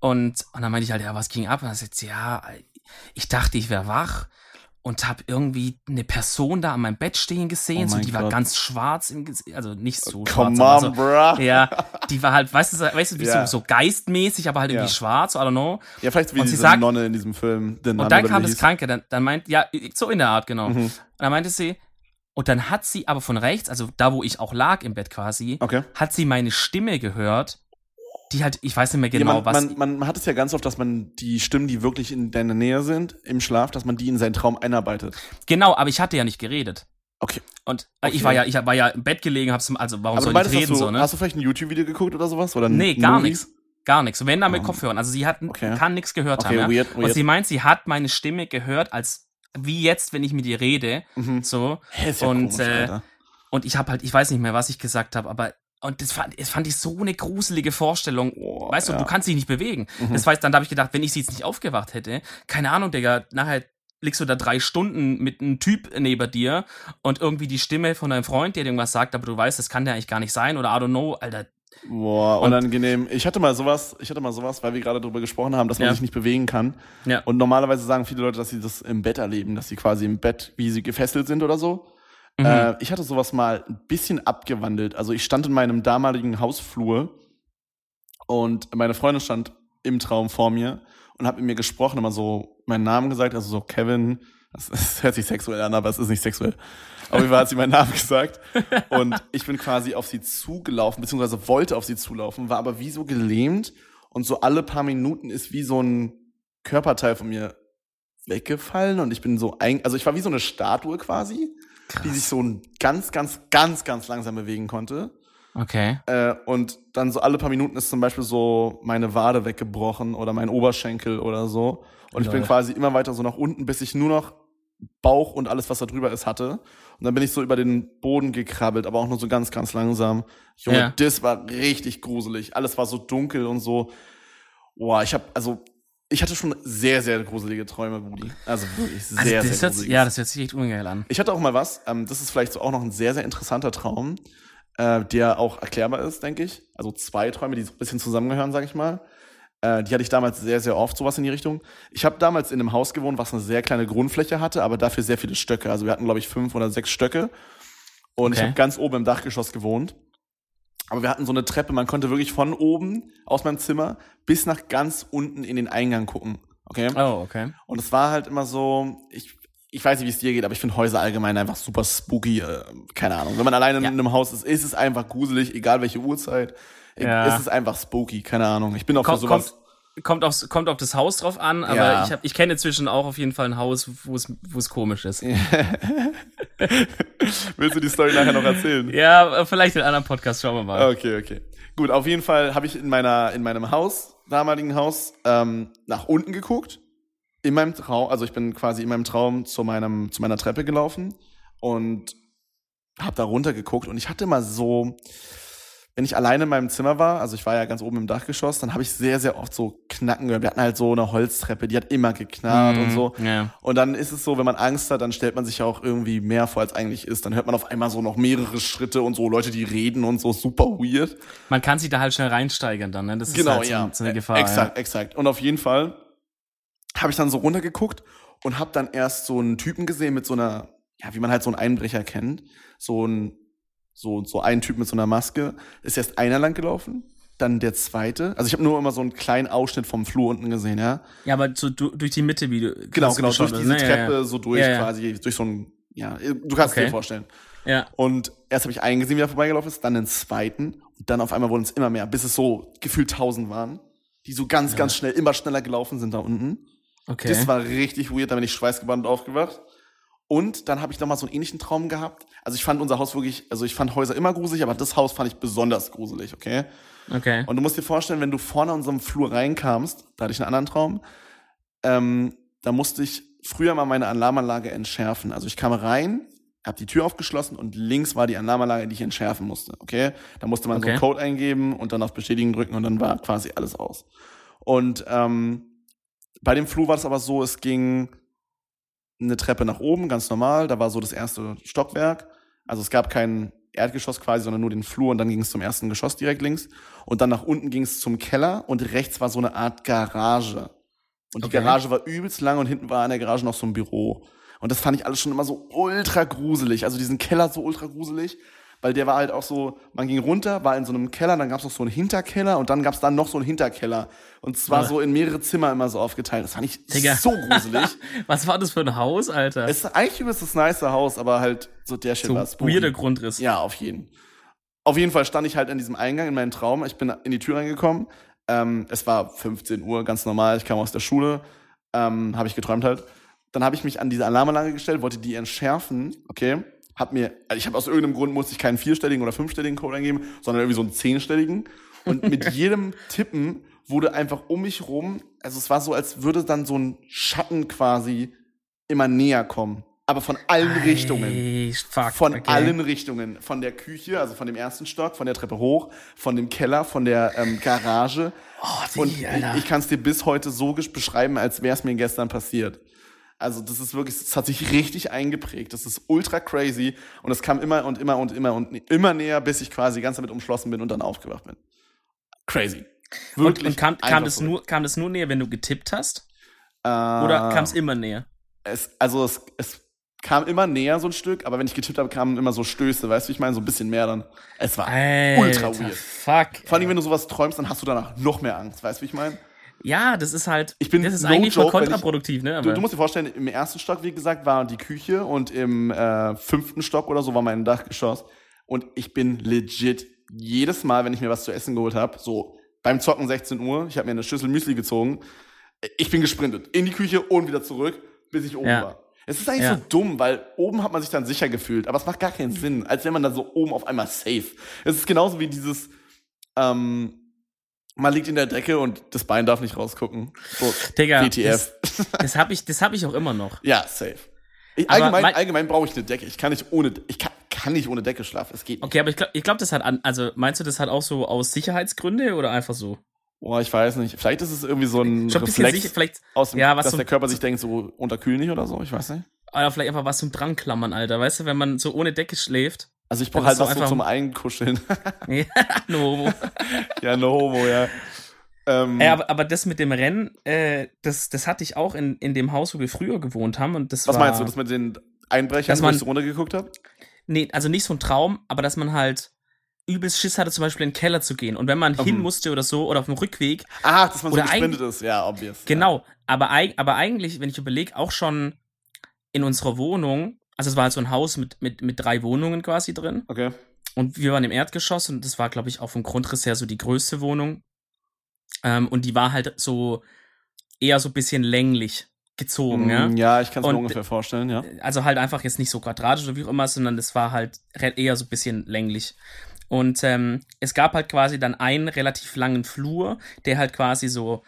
Und, und dann meinte ich halt, ja, was ging ab? Und dann sagt sie, ja, ich dachte, ich wäre wach und habe irgendwie eine Person da an meinem Bett stehen gesehen, Oh so die war Gott. ganz schwarz im Gesicht, also nicht so Come schwarz, on, so, bruh. ja, die war halt, weißt du, weißt du, wie Ja. so, so geistmäßig, aber halt irgendwie Ja. schwarz, I don't know. Ja, vielleicht wie Und sie diese sagt- Nonne in diesem Film. Und dann kam das hieß. Kranke, dann, dann meint, ja, so in der Art, genau. Mhm. Und dann meinte sie, und dann hat sie aber von rechts, also da, wo ich auch lag im Bett quasi, Okay. hat sie meine Stimme gehört, die halt, ich weiß nicht mehr genau, ja, man, was. man, man, hat es ja ganz oft, dass man die Stimmen, die wirklich in deiner Nähe sind, im Schlaf, dass man die in seinen Traum einarbeitet. genau, aber ich hatte ja nicht geredet. Okay. Und äh, Okay. ich war ja, ich war ja im Bett gelegen, hab's, also warum Aber soll ich meinst, reden hast du, so, ne? hast du vielleicht ein YouTube-Video geguckt oder sowas? Oder Nee, gar nichts. Gar nichts. Wenn da mit Oh. Kopfhörern. Also sie hat, Okay. kann nichts gehört Okay, haben. Ja? weird, Und weird. sie meint, sie hat meine Stimme gehört, als wie jetzt, wenn ich mit ihr rede. Mhm. So. Hä, ist ja Und, komisch, äh. Und ich habe halt, ich weiß nicht mehr, was ich gesagt habe, aber und das fand, das fand ich so eine gruselige Vorstellung. Boah, weißt du, ja. du kannst dich nicht bewegen. Mhm. Das heißt, dann habe ich gedacht, wenn ich sie jetzt nicht aufgewacht hätte, keine Ahnung, Digga, nachher liegst du da drei Stunden mit einem Typ neben dir und irgendwie die Stimme von deinem Freund, der dir irgendwas sagt, aber du weißt, das kann der eigentlich gar nicht sein oder I don't know, Alter. Boah, Und- unangenehm. Ich hatte mal sowas, ich hatte mal sowas, weil wir gerade darüber gesprochen haben, dass man Ja. sich nicht bewegen kann. Ja. Und normalerweise sagen viele Leute, dass sie das im Bett erleben, dass sie quasi im Bett, wie sie gefesselt sind oder so. Mhm. Äh, ich hatte sowas mal ein bisschen abgewandelt. Also ich stand in meinem damaligen Hausflur und meine Freundin stand im Traum vor mir und hat mit mir gesprochen, immer so meinen Namen gesagt, also so Kevin. Das, das hört sich sexuell an, aber es ist nicht sexuell. Auf jeden Fall hat sie meinen Namen gesagt. Und ich bin quasi auf sie zugelaufen, beziehungsweise wollte auf sie zulaufen, war aber wie so gelähmt und so alle paar Minuten ist wie so ein Körperteil von mir weggefallen und ich bin so ein, also ich war wie so eine Statue quasi, die sich so ganz, ganz, ganz, ganz langsam bewegen konnte. Okay. Äh, und dann so alle paar Minuten ist zum Beispiel so meine Wade weggebrochen oder mein Oberschenkel oder so. Und ich bin Lol. quasi immer weiter so nach unten, bis ich nur noch Bauch und alles, was da drüber ist, hatte. Und dann bin ich so über den Boden gekrabbelt, aber auch nur so ganz, ganz langsam. Junge, Ja. das war richtig gruselig. Alles war so dunkel und so. Boah, ich hab, also, ich hatte schon sehr, sehr gruselige Träume, Budi. Also wirklich sehr, Also sehr hört, gruselig. ja, das hört sich echt ungeil an. Ich hatte auch mal was, ähm, das ist vielleicht so auch noch ein sehr, sehr interessanter Traum, äh, der auch erklärbar ist, denke ich. Also zwei Träume, die so ein bisschen zusammengehören, sag ich mal. Äh, die hatte ich damals sehr, sehr oft, sowas in die Richtung. Ich habe damals in einem Haus gewohnt, was eine sehr kleine Grundfläche hatte, aber dafür sehr viele Stöcke. Also wir hatten, glaube ich, fünf oder sechs Stöcke. Und ich Okay. habe ganz oben im Dachgeschoss gewohnt. Aber wir hatten so eine Treppe, man konnte wirklich von oben aus meinem Zimmer bis nach ganz unten in den Eingang gucken. Okay? Oh, okay. Und es war halt immer so, ich, ich weiß nicht, wie es dir geht, aber ich finde Häuser allgemein einfach super spooky. Äh, keine Ahnung. Wenn man alleine Ja. in einem Haus ist, ist es einfach gruselig, egal welche Uhrzeit. Ja. Ist es einfach spooky, keine Ahnung. Ich bin auch für Kommt, sowas. kommt, kommt, aufs, kommt auf das Haus drauf an, aber Ja. ich, hab, ich kenne inzwischen auch auf jeden Fall ein Haus, wo es komisch ist. Willst du die Story nachher noch erzählen? Ja, vielleicht in einem anderen Podcast, schauen wir mal. Okay, okay. Gut, auf jeden Fall habe ich in meiner in meinem Haus, damaligen Haus, ähm, nach unten geguckt. In meinem Traum, also ich bin quasi in meinem Traum zu meinem zu meiner Treppe gelaufen und habe da runter geguckt und ich hatte mal so, wenn ich alleine in meinem Zimmer war, also ich war ja ganz oben im Dachgeschoss, dann habe ich sehr sehr oft so Knacken gehört. Wir hatten halt so eine Holztreppe, die hat immer geknarrt und so. Mhm, Ja. Und dann ist es so, wenn man Angst hat, dann stellt man sich ja auch irgendwie mehr vor, als eigentlich ist. Dann hört man auf einmal so noch mehrere Schritte und so Leute, die reden und so super weird. Man kann sich da halt schnell reinsteigern dann, ne? Das ist Genau, halt so, ja. so eine Gefahr. Exakt, exakt. Und auf jeden Fall habe ich dann so runtergeguckt und habe dann erst so einen Typen gesehen mit so einer, ja, wie man halt so einen Einbrecher kennt. So ein, so, so ein Typ mit so einer Maske. Ist erst einer lang gelaufen, dann der zweite. Also ich habe nur immer so einen kleinen Ausschnitt vom Flur unten gesehen, ja. Ja, ja aber so du, durch die Mitte, wie du. Genau, genau, durch diese ne? Ja, Treppe ja. so durch Ja, ja. quasi, durch so ein, ja, du kannst Okay. dir vorstellen. Ja. Und erst habe ich einen gesehen, wie er vorbeigelaufen ist, dann den zweiten und dann auf einmal wurden es immer mehr, bis es so gefühlt tausend waren, die so ganz, ganz schnell, immer schneller gelaufen sind da unten. Okay. Das war richtig weird, da bin ich schweißgebannt aufgewacht. Und dann habe ich noch mal so einen ähnlichen Traum gehabt. Also ich fand unser Haus wirklich, also ich fand Häuser immer gruselig, aber das Haus fand ich besonders gruselig, okay? okay. Und du musst dir vorstellen, wenn du vorne in unserem Flur reinkamst, da hatte ich einen anderen Traum, ähm, da musste ich früher mal meine Alarmanlage entschärfen. Also ich kam rein, habe die Tür aufgeschlossen und links war die Alarmanlage, die ich entschärfen musste. Okay, da musste man so einen Okay. Code eingeben und dann auf Bestätigen drücken und dann war quasi alles aus. Und ähm, bei dem Flur war es aber so, es ging eine Treppe nach oben, ganz normal. Da war so das erste Stockwerk. Also es gab kein Erdgeschoss quasi, sondern nur den Flur und dann ging es zum ersten Geschoss direkt links. Und dann nach unten ging es zum Keller und rechts war so eine Art Garage. Und die Okay. Garage war übelst lang und hinten war an der Garage noch so ein Büro. Und das fand ich alles schon immer so ultra gruselig. Also diesen Keller so ultra gruselig, weil der war halt auch so, man ging runter, war in so einem Keller, dann gab es noch so einen Hinterkeller und dann gab es dann noch so einen Hinterkeller. Und zwar Ja. so in mehrere Zimmer immer so aufgeteilt. Das fand ich Digga. so gruselig. Was war das für ein Haus, Alter? es ist eigentlich übelst das nice Haus, aber halt so der Shit so war spooky. weirder Grundriss. Ja, auf jeden. Auf jeden Fall stand ich halt an diesem Eingang in meinen Traum. Ich bin in die Tür reingekommen. Ähm, es war 15 Uhr, ganz normal. Ich kam aus der Schule. Ähm, habe ich geträumt halt. Dann habe ich mich an diese Alarmanlage gestellt, wollte die entschärfen. Okay. Hab mir, also ich habe aus irgendeinem Grund musste ich keinen vierstelligen oder fünfstelligen Code eingeben, sondern irgendwie so einen zehnstelligen. Und mit jedem Tippen wurde einfach um mich rum, also es war so, als würde dann so ein Schatten quasi immer näher kommen. Aber von allen Richtungen. Ey, fuck, Von okay. allen Richtungen. Von der Küche, also von dem ersten Stock, von der Treppe hoch, von dem Keller, von der ähm, Garage. Oh, Und Diggi, ich, ich kann es dir bis heute so beschreiben, als wäre es mir gestern passiert. Also das ist wirklich, es hat sich richtig eingeprägt. Das ist ultra crazy und es kam immer und immer und immer und immer näher, bis ich quasi ganz damit umschlossen bin und dann aufgewacht bin. Crazy. und, und kam, kam, das nur, kam das nur näher, wenn du getippt hast? Äh, Oder kam es immer näher? es, also es, es kam immer näher so ein Stück, aber wenn ich getippt habe, kamen immer so Stöße, weißt du, ich meine, so ein bisschen mehr dann. Es war ultra Alter, weird. Fuck. Vor allem, wenn du sowas träumst, dann hast du danach noch mehr Angst, weißt du, wie ich meine? Ja, das ist halt. Ich bin das ist no eigentlich voll joke, ich- kontraproduktiv, ne? Du, du musst dir vorstellen, im ersten Stock, wie gesagt, war die Küche und im äh, fünften Stock oder so war mein Dachgeschoss. Und ich bin legit jedes Mal, wenn ich mir was zu essen geholt habe, so beim Zocken 16 Uhr, ich habe mir eine Schüssel Müsli gezogen, ich bin gesprintet in die Küche und wieder zurück, bis ich oben Ja. war. Es ist eigentlich Ja. so dumm, weil oben hat man sich dann sicher gefühlt, aber es macht gar keinen Sinn, als wenn man dann so oben auf einmal safe. Es ist genauso wie dieses, ähm, man liegt in der Decke und das Bein darf nicht rausgucken. So, Digga, WTF. Das habe ich, das hab ich auch immer noch. Ja, safe. Ich, allgemein mein- allgemein brauche ich eine Decke. Ich kann nicht ohne, ich kann, kann nicht ohne Decke schlafen. Es geht nicht. Okay, aber ich glaube, ich glaub, das hat an, also meinst du, das hat auch so aus Sicherheitsgründe oder einfach so? Boah, ich weiß nicht. Vielleicht ist es irgendwie so ein Schon ein bisschen Reflex, sicher, vielleicht, aus dem, ja, was dass so- der Körper sich denkt, so unterkühl nicht oder so. Ich weiß nicht. oder vielleicht einfach was zum Dranklammern, Alter. Weißt du, wenn man so ohne Decke schläft? Also ich brauche halt was so zum Einkuscheln. Ja, no. ja, no homo, ja. Ähm, Ey, aber, aber das mit dem Rennen, äh, das, das hatte ich auch in, in dem Haus, wo wir früher gewohnt haben. Und das was war, meinst du, das mit den Einbrechern, Dass wo man- ich so runtergeguckt habe? Nee, also nicht so ein Traum, aber dass man halt übelst Schiss hatte, zum Beispiel in den Keller zu gehen. Und wenn man hin Mhm. musste oder so, oder auf dem Rückweg, Ah, dass man so gesprintet ist. Ja, obvious. Genau, aber, eig aber eigentlich, wenn ich überlege, auch schon in unserer Wohnung, also es war halt so ein Haus mit, mit, mit drei Wohnungen quasi drin Okay. und wir waren im Erdgeschoss und das war, glaube ich, auch vom Grundriss her so die größte Wohnung ähm, und die war halt so eher so ein bisschen länglich gezogen, ja. Mm, ja, ich kann es mir ungefähr vorstellen, ja. Also halt einfach jetzt nicht so quadratisch oder wie auch immer, sondern das war halt eher so ein bisschen länglich. Und ähm, es gab halt quasi dann einen relativ langen Flur, der halt quasi so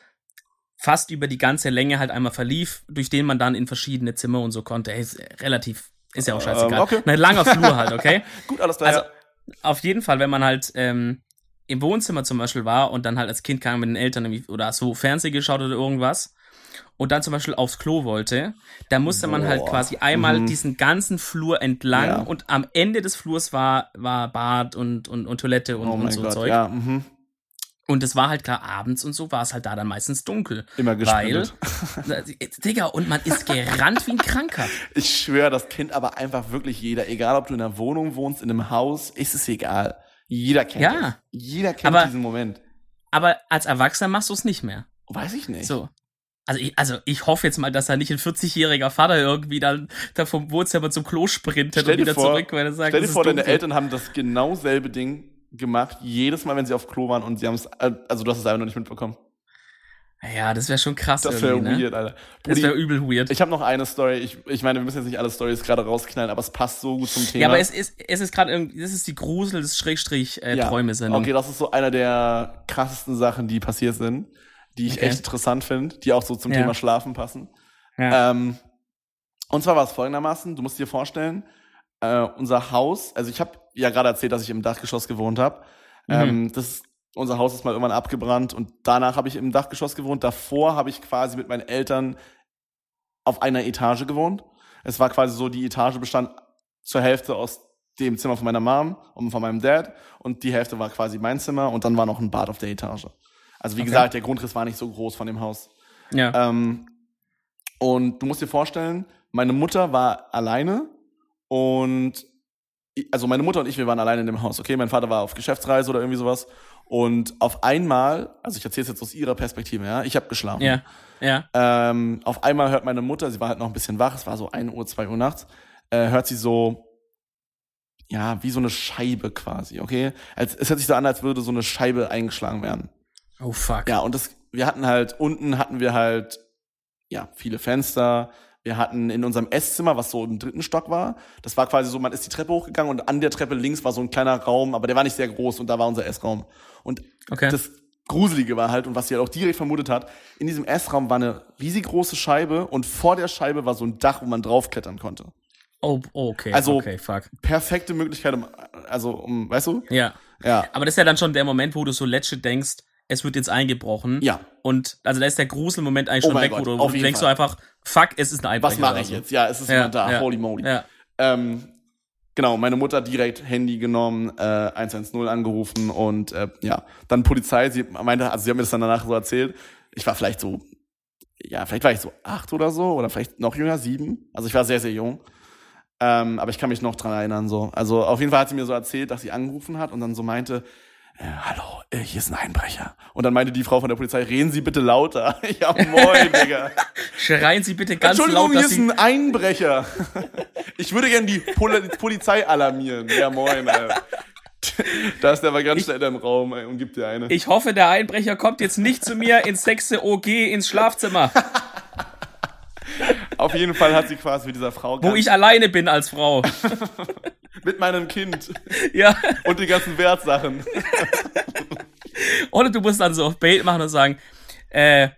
fast über die ganze Länge halt einmal verlief, durch den man dann in verschiedene Zimmer und so konnte. Ey, Ist relativ, ist ja auch scheißegal. Ähm, okay. Ein langer Flur halt, okay? Gut, alles klar. Also ja. auf jeden Fall, wenn man halt ähm, im Wohnzimmer zum Beispiel war und dann halt als Kind kam mit den Eltern irgendwie oder so Fernsehen geschaut oder irgendwas und dann zum Beispiel aufs Klo wollte, da musste man halt Boah. quasi einmal Mhm. diesen ganzen Flur entlang Ja. und am Ende des Flurs war, war Bad und, und, und Toilette und, oh und so Gott, Zeug. ja. Mhm. Und es war halt klar, abends und so war es halt da dann meistens dunkel. Immer Weil, gesprintet. Digga, und man ist gerannt wie ein Kranker. Ich schwöre, das kennt aber einfach wirklich jeder. Egal, ob du in einer Wohnung wohnst, in einem Haus, ist es egal. Jeder kennt Ja. das. Jeder kennt Aber- diesen Moment. Aber als Erwachsener machst du es nicht mehr. Weiß ich nicht. So. Also ich, also ich hoffe jetzt mal, dass da nicht ein 40-jähriger Vater irgendwie dann da vom Wohnzimmer zum Klo sprintet und wieder vor- zurück, weil er sagt, Stell dir vor, deine. Eltern haben das genau selbe Ding gemacht, jedes Mal, wenn sie auf Klo waren und sie haben es, also du hast es einfach noch nicht mitbekommen. Ja, das wäre schon krass Das wäre ne? weird, Alter. Das Brudi, wäre übel weird. ich habe noch eine Story. Ich, ich meine, wir müssen jetzt nicht alle Stories gerade rausknallen, aber es passt so gut zum Thema. ja, aber es ist, es ist gerade irgendwie, das ist die Grusel des Schrägstrich äh, Ja. Träume-Sendung. Okay, das ist so einer der krassesten Sachen, die passiert sind, die ich Okay. echt interessant finde, die auch so zum Ja. Thema Schlafen passen. Ja. Ähm, und zwar war es folgendermaßen, du musst dir vorstellen, äh, unser Haus, also ich habe ja gerade erzählt, dass ich im Dachgeschoss gewohnt habe. Mhm. Ähm, das, unser Haus ist mal irgendwann abgebrannt und danach habe ich im Dachgeschoss gewohnt. Davor habe ich quasi mit meinen Eltern auf einer Etage gewohnt. Es war quasi so, die Etage bestand zur Hälfte aus dem Zimmer von meiner Mom und von meinem Dad und die Hälfte war quasi mein Zimmer und dann war noch ein Bad auf der Etage. Also wie Okay. gesagt, der Grundriss war nicht so groß von dem Haus. ja. Ähm, und du musst dir vorstellen, meine Mutter war alleine und also meine Mutter und ich, wir waren alleine in dem Haus, okay? Mein Vater war auf Geschäftsreise oder irgendwie sowas. Und auf einmal, also ich erzähle es jetzt aus ihrer Perspektive, ja, ich habe geschlafen. ja. Ja. Ähm, auf einmal hört meine Mutter, sie war halt noch ein bisschen wach, es war so 1 Uhr, 2 Uhr nachts, äh, hört sie so, ja, wie so eine Scheibe quasi, okay? Als, es hört sich so an, als würde so eine Scheibe eingeschlagen werden. Oh fuck. Ja, und das, wir hatten halt, unten hatten wir halt, ja, viele Fenster. Wir hatten in unserem Esszimmer, was so im dritten Stock war, das war quasi so, man ist die Treppe hochgegangen und an der Treppe links war so ein kleiner Raum, aber der war nicht sehr groß und da war unser Essraum. Und Okay. das Gruselige war halt, und was sie halt auch direkt vermutet hat, in diesem Essraum war eine riesig große Scheibe und vor der Scheibe war so ein Dach, wo man draufklettern konnte. oh, okay. Also- okay, fuck. Perfekte Möglichkeit, um, also, um, weißt du? Ja. Ja. Aber das ist ja dann schon der Moment, wo du so legit denkst, es wird jetzt eingebrochen. Ja. Und also da ist der Gruselmoment eigentlich Oh schon weg, Gott, wo du, auf du denkst so Fall. einfach, fuck, es ist ein Einbrecher. Was mache oder ich so. jetzt? Ja, es ist Ja, jemand da. ja, Holy moly. Ja. Ähm, genau, meine Mutter direkt Handy genommen, äh, 110 angerufen und äh, ja, dann Polizei, sie meinte, also sie hat mir das dann danach so erzählt, ich war vielleicht so, ja, vielleicht war ich so acht oder so, oder vielleicht noch jünger, sieben. Also ich war sehr, sehr jung. Ähm, aber ich kann mich noch dran erinnern, so. Also auf jeden Fall hat sie mir so erzählt, dass sie angerufen hat und dann so meinte, äh, hallo, äh, hier ist ein Einbrecher. Und dann meinte die Frau von der Polizei, reden Sie bitte lauter. ja, moin, Digga. Schreien Sie bitte ganz Entschuldigung, laut, hier dass ist ein Einbrecher. Ich würde gerne die Pol Polizei alarmieren. Ja, moin, Alter. Da ist der aber ganz schnell im Raum ey, und gibt dir eine. Ich hoffe, der Einbrecher kommt jetzt nicht zu mir ins sechste OG ins Schlafzimmer. Auf jeden Fall hat sie quasi mit dieser Frau. Wo ich alleine bin als Frau. Mit meinem Kind. Ja. Und die ganzen Wertsachen. Oder du musst dann so auf Bait machen und sagen, äh,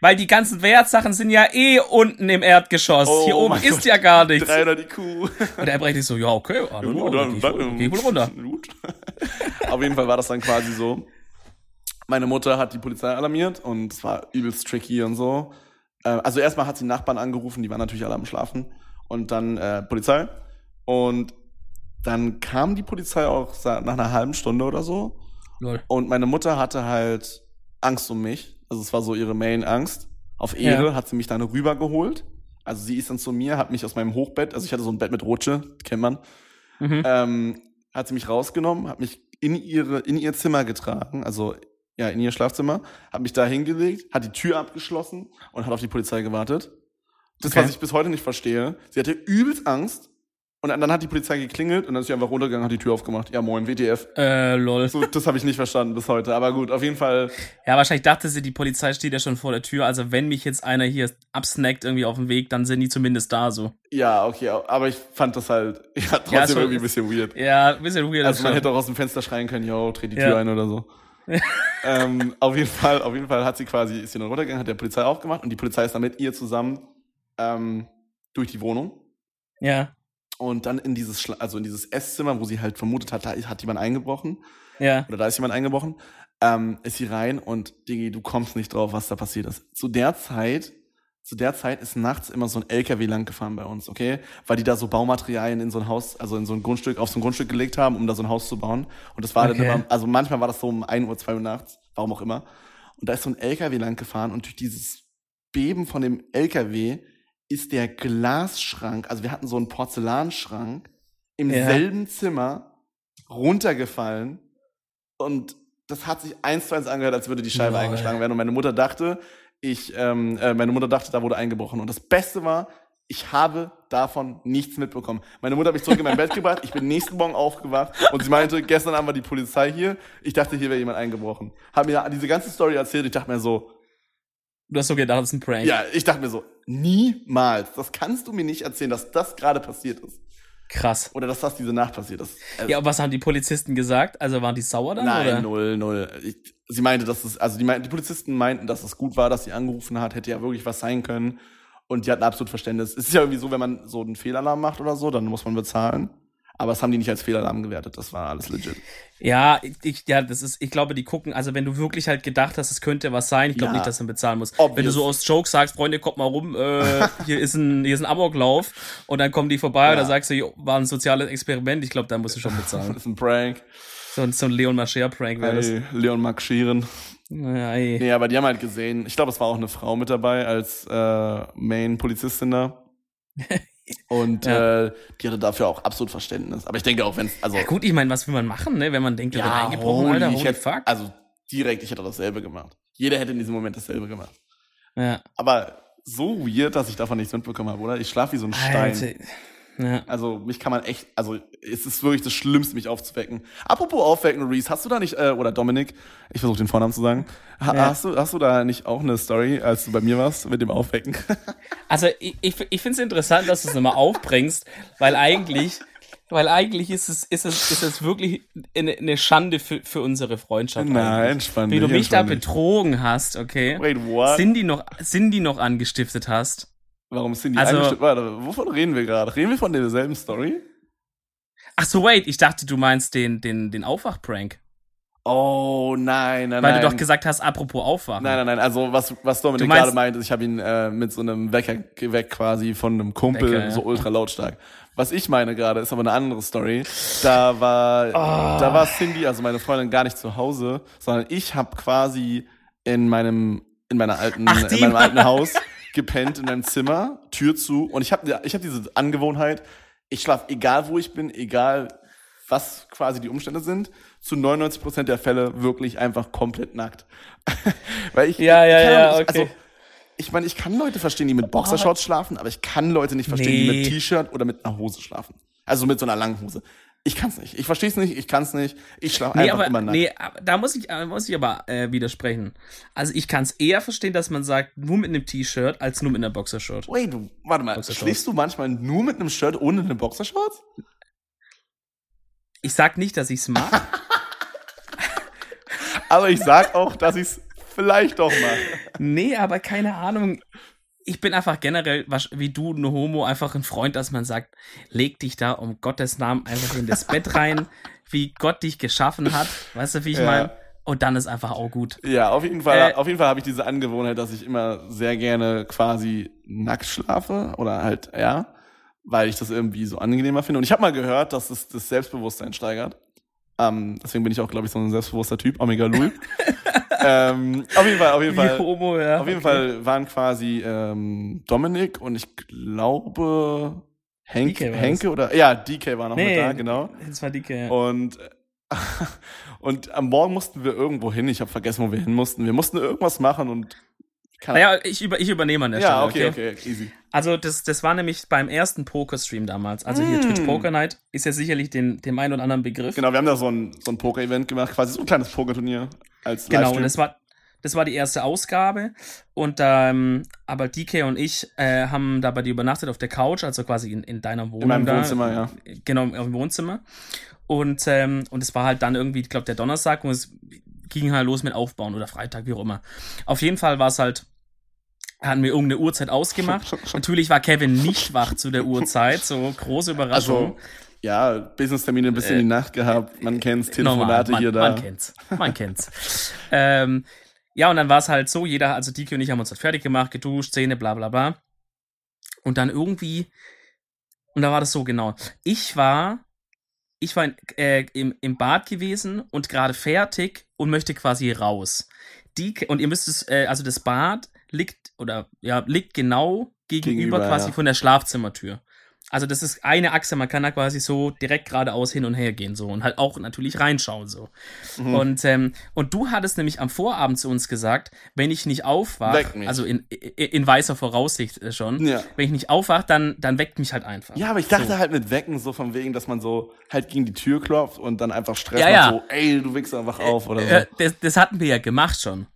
weil die ganzen Wertsachen sind ja eh unten im Erdgeschoss. Oh Hier oben ist Gott. ja gar nichts. 300 IQ. Und er brecht so, ja, okay, ah, dann, Gut, dann, dann, geh wohl runter. Gut. Auf jeden Fall war das dann quasi so. Meine Mutter hat die Polizei alarmiert und es war übelst tricky und so. Äh, Also erstmal hat sie Nachbarn angerufen, die waren natürlich alle am Schlafen. Und dann äh, Polizei. Und dann kam die Polizei auch nach einer halben Stunde oder so. Lol. Und meine Mutter hatte halt Angst um mich. Also es war so ihre Main-Angst. Auf Ehre Ja. hat sie mich dann rübergeholt. Also sie ist dann zu mir, hat mich aus meinem Hochbett, also ich hatte so ein Bett mit Rutsche, kennt man, Mhm. ähm, hat sie mich rausgenommen, hat mich in ihre, in ihr Zimmer getragen, also ja, in ihr Schlafzimmer, hat mich da hingelegt, hat die Tür abgeschlossen und hat auf die Polizei gewartet. Das, Okay. was ich bis heute nicht verstehe. Sie hatte übelst Angst und dann hat die Polizei geklingelt und dann ist sie einfach runtergegangen, hat die Tür aufgemacht. Ja, moin, WTF. Äh, lol. So, das habe ich nicht verstanden bis heute. Aber gut, auf jeden Fall. Ja, wahrscheinlich dachte sie, die Polizei steht ja schon vor der Tür. Also wenn mich jetzt einer hier absnackt irgendwie auf dem Weg, dann sind die zumindest da so. Ja, okay, aber ich fand das halt ja, trotzdem Ja, so- irgendwie ein bisschen weird. Ja, ein bisschen weird. Also man schon. hätte auch aus dem Fenster schreien können, yo, dreh die Ja. Tür ein oder so. ähm, auf jeden Fall, auf jeden Fall hat sie quasi, ist sie dann runtergegangen, hat der Polizei aufgemacht und die Polizei ist dann mit ihr zusammen ähm, durch die Wohnung Ja, und dann in dieses, Schla also in dieses Esszimmer, wo sie halt vermutet hat, da hat jemand eingebrochen ja. oder da ist jemand eingebrochen, ähm, ist sie rein und Diggi, du kommst nicht drauf, was da passiert ist. Zu der Zeit, zu der Zeit ist nachts immer so ein LKW lang gefahren bei uns, okay? Weil die da so Baumaterialien in so ein Haus, also in so ein Grundstück, auf so ein Grundstück gelegt haben, um da so ein Haus zu bauen. Und das war Okay. dann immer, also manchmal war das so um 1 Uhr, 2 Uhr nachts, warum auch immer. Und da ist so ein LKW lang gefahren und durch dieses Beben von dem LKW ist der Glasschrank, also wir hatten so einen Porzellanschrank im Ja. selben Zimmer runtergefallen und das hat sich eins zu eins angehört, als würde die Scheibe Lol. eingeschlagen werden. Und meine Mutter dachte, ich, ähm, äh, meine Mutter dachte, da wurde eingebrochen. Und das Beste war, ich habe davon nichts mitbekommen. Meine Mutter hat mich zurück in mein Bett gebracht. Ich bin nächsten Morgen aufgewacht und sie meinte, gestern Abend war die Polizei hier. Ich dachte, hier wäre jemand eingebrochen. Hat mir diese ganze Story erzählt. Ich dachte mir so, Du hast so gedacht, das ist ein Prank. ja, ich dachte mir so, niemals. Das kannst du mir nicht erzählen, dass das gerade passiert ist. Krass. Oder dass das diese Nacht passiert ist. Also, Ja, und was haben die Polizisten gesagt? Also waren die sauer dann? Nein, oder? null, null. Ich, sie meinte, dass es, also die, meinten, die Polizisten meinten, dass es gut war, dass sie angerufen hat, hätte ja wirklich was sein können. Und die hatten absolut Verständnis. Es ist ja irgendwie so, wenn man so einen Fehlalarm macht oder so, dann muss man bezahlen. Aber das haben die nicht als Fehlalarm gewertet. Das war alles legit. Ja, ich, ja, das ist, ich glaube, die gucken, also wenn du wirklich halt gedacht hast, es könnte was sein, ich glaube Ja. nicht, dass du bezahlen musst. Obvious. Wenn du so aus Joke sagst, Freunde, kommt mal rum, äh, hier ist ein, hier ist ein Amoklauf und dann kommen die vorbei Ja. und dann sagst du, jo, war ein soziales Experiment, ich glaube, da musst du schon Das bezahlen. ist ein Prank. so, ein- so ein Leon Mascher-Prank wäre das. Leon marschieren. Ja, ey. Nee, aber die haben halt gesehen, ich glaube, es war auch eine Frau mit dabei als äh, Main-Polizistin da. Und Ja. äh, die hatte dafür auch absolut Verständnis. Aber ich denke auch, wenn also Ja, gut, ich meine, was will man machen, ne, wenn man denkt, da wird eingebrochen, holy, Alter, ich hätte, fuck. Also direkt, ich hätte dasselbe gemacht. Jeder hätte in diesem Moment dasselbe gemacht. Ja. Aber so weird, dass ich davon nichts mitbekommen habe, oder? Ich schlafe wie so ein Stein. Alter. Ja. Also mich kann man echt, also es ist wirklich das Schlimmste, mich aufzuwecken. Apropos aufwecken, Reese, hast du da nicht, äh, oder Dominik, ich versuche den Vornamen zu sagen, ha, Ja. hast, du, hast du da nicht auch eine Story, als du bei mir warst mit dem Aufwecken? Also ich, ich, ich finde es interessant, dass du es nochmal aufbringst, weil eigentlich, weil eigentlich ist es, ist es, ist es wirklich eine, eine Schande für, für unsere Freundschaft. Nein, entspann Wie du mich da betrogen hast, okay? Wait, what? Sind die noch, sind die noch angestiftet hast? Warum sind die Also- eingestellt? Warte, wovon reden wir gerade? Reden wir von derselben Story? Ach so, wait, ich dachte, du meinst den, den, den Aufwachprank. Oh, nein, nein, Weil nein. du doch gesagt hast, apropos Aufwachen. Nein, nein, nein. Also was, was Dominik gerade meint, ist, ich habe ihn äh, mit so einem Wecker geweckt quasi von einem Kumpel, Wecker, so ultra lautstark. Was ich meine gerade, ist aber eine andere Story. Da war, Ah. da war Cindy, also meine Freundin, gar nicht zu Hause, sondern ich habe quasi in meinem, in meiner alten, Ach, die in meinem alten Haus gepennt in meinem Zimmer, Tür zu. Und ich habe, ich habe diese Angewohnheit. Ich schlafe egal wo ich bin, egal was quasi die Umstände sind, zu 99% der Fälle wirklich einfach komplett nackt. Weil ich, Ja, ja, ich ja, nicht- okay. Also, ich meine, ich kann Leute verstehen, die mit Boxershorts schlafen, aber ich kann Leute nicht verstehen, die Nee. mit T-Shirt oder mit einer Hose schlafen. Also mit so einer langen Hose. Ich kann's nicht. Ich verstehe es nicht, ich kann's nicht. Ich schlafe nee, einfach aber, immer nackt. Nee, da muss ich, muss ich aber äh, widersprechen. Also ich kann es eher verstehen, dass man sagt, nur mit einem T-Shirt als nur mit einer Boxershort. Wait, du, warte mal, schläfst du manchmal nur mit einem Shirt ohne eine Boxershorts? Ich sag nicht, dass ich's mag. aber ich sag auch, dass ich's vielleicht doch mache. Nee, aber keine Ahnung ich bin einfach generell, wie du, ein Homo, einfach ein Freund, dass man sagt, leg dich da um Gottes Namen einfach in das Bett rein, wie Gott dich geschaffen hat. Weißt du, wie ich ja. meine? Und dann ist einfach auch gut. Ja, auf jeden Fall, äh, auf jeden Fall habe ich diese Angewohnheit, dass ich immer sehr gerne quasi nackt schlafe oder halt, ja, weil ich das irgendwie so angenehmer finde. Und ich habe mal gehört, dass es das Selbstbewusstsein steigert. Ähm, deswegen bin ich auch, glaube ich, so ein selbstbewusster Typ, Omega Louis. ähm, auf jeden Fall, auf jeden Fall. Homo, ja. Auf jeden okay. Fall waren quasi ähm, Dominik und ich glaube Henk, Henke oder ja, DK war noch nee, mit da, genau. Das war DK, ja. Und und am Morgen mussten wir irgendwo hin. Ich habe vergessen, wo wir hin mussten. Wir mussten irgendwas machen und naja, ich, über, ich übernehme an der ja, Stelle. Ja, okay, okay, okay, easy. Also das, das war nämlich beim ersten Poker-Stream damals. Also hier mm. Twitch Poker Night ist ja sicherlich den, dem einen oder anderen Begriff. Genau, wir haben da so ein, so ein Poker-Event gemacht, quasi so ein kleines Poker-Turnier als Genau, und das war, das war die erste Ausgabe. Und ähm, aber DK und ich äh, haben da bei dir übernachtet auf der Couch, also quasi in, in deiner Wohnung. In meinem da. Wohnzimmer, ja. Genau, im Wohnzimmer. Und, ähm, und es war halt dann irgendwie, ich glaube, der Donnerstag und es ging halt los mit Aufbauen oder Freitag, wie auch immer. Auf jeden Fall war es halt hatten wir irgendeine Uhrzeit ausgemacht. Natürlich war Kevin nicht wach zu der Uhrzeit, so große Überraschung. Also, ja, Business-Termine ein bisschen äh, in die Nacht gehabt, man kennt's, Telefonate man, hier da. Man kennt's, man kennt's. ähm, ja, und dann war es halt so, jeder, also Diki und ich haben uns halt fertig gemacht, geduscht, Zähne, bla bla bla. Und dann irgendwie, und da war das so genau. Ich war, ich war in, äh, im, im Bad gewesen und gerade fertig und möchte quasi raus. Die, und ihr müsst es, äh, also das Bad liegt oder ja, liegt genau gegenüber, gegenüber quasi ja. von der Schlafzimmertür. Also das ist eine Achse, man kann da quasi so direkt geradeaus hin und her gehen so und halt auch natürlich reinschauen so. Mhm. Und ähm, und du hattest nämlich am Vorabend zu uns gesagt, wenn ich nicht aufwache, also in, in, weißer Voraussicht äh, schon, ja. wenn ich nicht aufwache, dann dann weckt mich halt einfach. Ja, aber ich dachte so. halt mit wecken so von wegen, dass man so halt gegen die Tür klopft und dann einfach Stress ja, ja. so, ey, du Wichser, wach auf oder äh, so. Das, das hatten wir ja gemacht schon.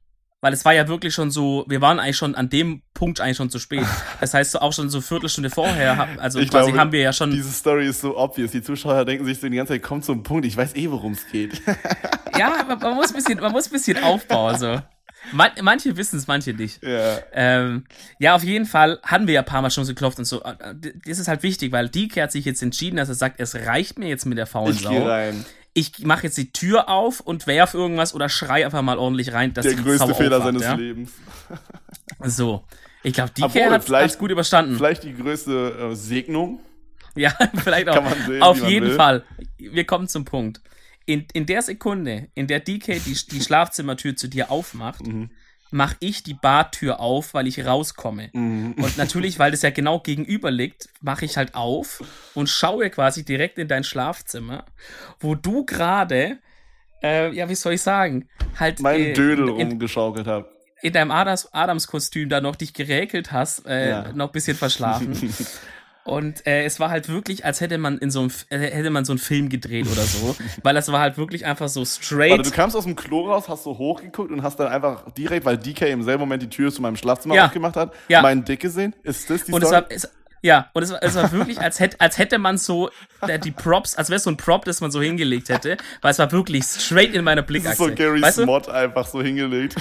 Weil es war ja wirklich schon so, wir waren eigentlich schon an dem Punkt eigentlich schon zu spät. Das heißt, so auch schon so Viertelstunde vorher, also ich quasi glaube, haben wir ja schon. Diese Story ist so obvious. Die Zuschauer denken sich so die ganze Zeit, kommt zum Punkt, ich weiß eh, worum es geht. Ja, man, man, muss ein bisschen, man muss ein bisschen aufbauen, so. Man, manche wissen es, manche nicht. Ja. Ähm, ja, auf jeden Fall hatten wir ja ein paar Mal schon geklopft und so. Das ist halt wichtig, weil DK hat sich jetzt entschieden, dass er sagt, es reicht mir jetzt mit der faulen ich Sau. Rein ich mache jetzt die Tür auf und werf irgendwas oder schrei einfach mal ordentlich rein. Dass Der größte Fehler seines ja? Lebens. So. Ich glaube, die Kerl hat es gut überstanden. Vielleicht die größte äh, Segnung. Ja, vielleicht auch. Sehen, Auf jeden will. Fall. Wir kommen zum Punkt. In, in der Sekunde, in der DK die, die Schlafzimmertür zu dir aufmacht, mhm mache ich die Badtür auf, weil ich rauskomme. Mhm. Und natürlich, weil das ja genau gegenüber liegt, mache ich halt auf und schaue quasi direkt in dein Schlafzimmer, wo du gerade, äh, ja, wie soll ich sagen, halt meinen äh, Dödel rumgeschaukelt habe. In deinem Adams, Adams-Kostüm da noch dich geräkelt hast, äh, ja. noch ein bisschen verschlafen. Und äh, es war halt wirklich, als hätte man in so einem, äh, hätte man so einen Film gedreht oder so. weil das war halt wirklich einfach so straight. Warte, du kamst aus dem Klo raus, hast so hochgeguckt und hast dann einfach direkt, weil DK im selben Moment die Tür zu meinem Schlafzimmer ja. aufgemacht hat, ja. meinen Dick gesehen. Ist das die und Story? Es war, es, ja, und es war, es war wirklich, als hätte, als hätte man so der, die Props, als wäre es so ein Prop, das man so hingelegt hätte, weil es war wirklich straight in meiner Blickachse. Das ist so Gary weißt Smott einfach so hingelegt.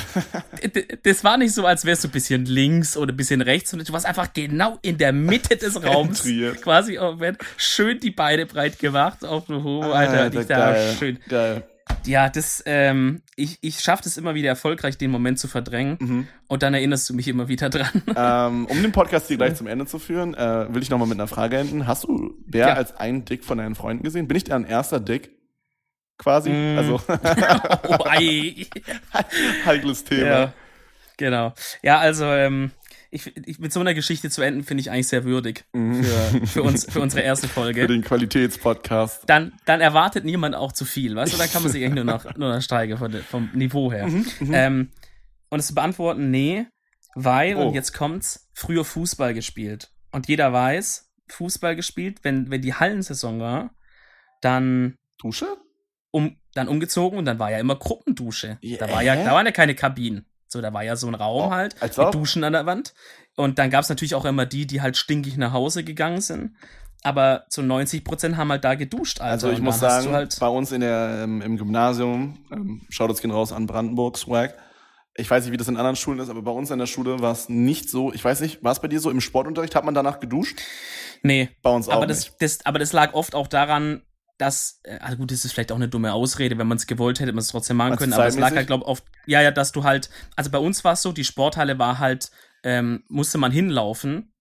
Das war nicht so, als wärst du ein bisschen links oder ein bisschen rechts, sondern du warst einfach genau in der Mitte des Raums. quasi, oh, schön die Beine breit gemacht auf dem Homo, Alter. Alter da geil, schön. Geil ja, das, ähm, ich, ich schaffe es immer wieder erfolgreich, den Moment zu verdrängen. Mhm. Und dann erinnerst du mich immer wieder dran. Ähm, um den Podcast hier gleich zum Ende zu führen, äh, will ich nochmal mit einer Frage enden. Hast du wer ja. als einen Dick von deinen Freunden gesehen? Bin ich dein erster Dick? Quasi? Mm. Also. oh, Heikles Thema. Ja, genau. Ja, also, ähm, ich, ich, mit so einer Geschichte zu enden, finde ich eigentlich sehr würdig mhm. für, für, uns, für unsere erste Folge. Für den Qualitätspodcast. Dann, dann erwartet niemand auch zu viel, weißt du? Da kann man sich eigentlich nur noch, nur noch steigern vom, vom Niveau her. Mhm, mhm, ähm, und es zu beantworten, nee, weil, oh. und jetzt kommt's, früher Fußball gespielt. Und jeder weiß, Fußball gespielt, wenn, wenn die Hallensaison war, dann Dusche? um, dann umgezogen und dann war ja immer Gruppendusche. Ja, Da war ja, da waren ja keine Kabinen. So, da war ja so ein Raum Oh, halt als mit. Duschen an der Wand. Und dann gab es natürlich auch immer die, die halt stinkig nach Hause gegangen sind. Aber zu 90 Prozent haben halt da geduscht. Alter. Also ich muss sagen, halt, bei uns in der, ähm, im Gymnasium, ähm, Shoutouts gehen raus an Brandenburg, Swag. Ich weiß nicht, wie das in anderen Schulen ist, aber bei uns in der Schule war es nicht so, ich weiß nicht, war es bei dir so im Sportunterricht, hat man danach geduscht? nee, Bei uns auch aber das, nicht. das, aber das lag oft auch daran, dass, äh, also gut, das ist vielleicht auch eine dumme Ausrede, wenn man es gewollt hätte, man es trotzdem machen du können, aber es lag halt, glaube ich, oft, ja, ja, dass du halt, also bei uns war es so, die Sporthalle war halt, ähm, musste man hinlaufen,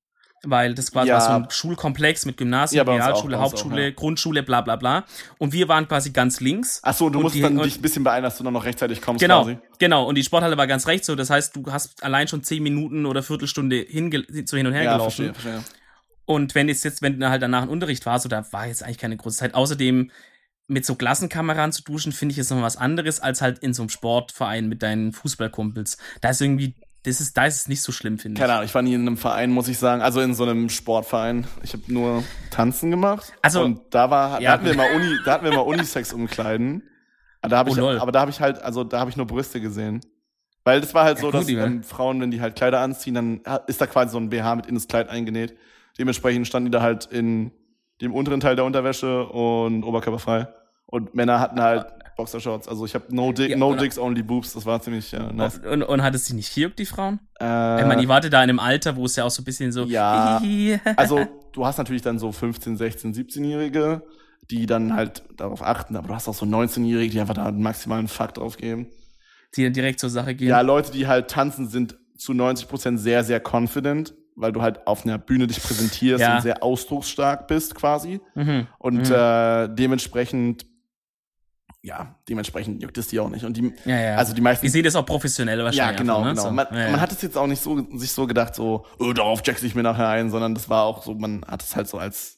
weil das quasi Ja. war so ein Schulkomplex mit Gymnasium, Ja, auch, Realschule, uns Hauptschule, auch, ja. Grundschule, bla bla bla. Und wir waren quasi ganz links. Ach so, du musst die- dann dich ein bisschen beeilen, dass du dann noch rechtzeitig kommst Genau, quasi. genau. Und die Sporthalle war ganz rechts so. Das heißt, du hast allein schon zehn Minuten oder Viertelstunde hinge so hin und her gelaufen. verstehe, verstehe. Und wenn es jetzt, wenn halt danach ein Unterricht war, so da war jetzt eigentlich keine große Zeit. Außerdem mit so Klassenkameraden zu duschen, finde ich jetzt noch was anderes als halt in so einem Sportverein mit deinen Fußballkumpels. Da ist irgendwie, das ist, da ist es nicht so schlimm, finde ich. Keine Ahnung, ich war nie in einem Verein, muss ich sagen. Also in so einem Sportverein. Ich habe nur Tanzen gemacht. Also- und da war, Ja. da hatten wir mal Uni, da hatten wir mal Unisex umkleiden. Aber da habe Oh, ich, lol. aber da habe ich halt, also da habe ich nur Brüste gesehen. Weil das war halt Ja, so, gut, dass ja. ähm, Frauen, wenn die halt Kleider anziehen, dann ist da quasi so ein BH mit in das Kleid eingenäht. Dementsprechend standen die da halt in dem unteren Teil der Unterwäsche und oberkörperfrei. Und Männer hatten halt Boxershorts. Also ich habe no, dick, Ja, no dicks, only boobs. Das war ziemlich äh, nice. Und, und hat es die nicht gejuckt, die Frauen? Äh, ich meine, ich warte da in einem Alter, wo es ja auch so ein bisschen so. Ja. also du hast natürlich dann so 15, 16, 17-Jährige, die dann halt darauf achten, aber du hast auch so 19-Jährige, die einfach da einen maximalen Fakt drauf geben. die dann direkt zur Sache gehen. Ja, Leute, die halt tanzen, sind zu 90 Prozent sehr, sehr confident, weil du halt auf einer Bühne dich präsentierst Ja. und sehr ausdrucksstark bist quasi. Mhm. Und Mhm. äh, dementsprechend, ja, dementsprechend juckt es die auch nicht. Und die, Ja, ja. also die meisten Wir sehen das auch professionell Ja, wahrscheinlich. genau, einfach, ne? genau. Man, ja, ja. man hat es jetzt auch nicht so sich so gedacht, so, oh, darauf jackse ich mir nachher ein, sondern das war auch so, man hat es halt so als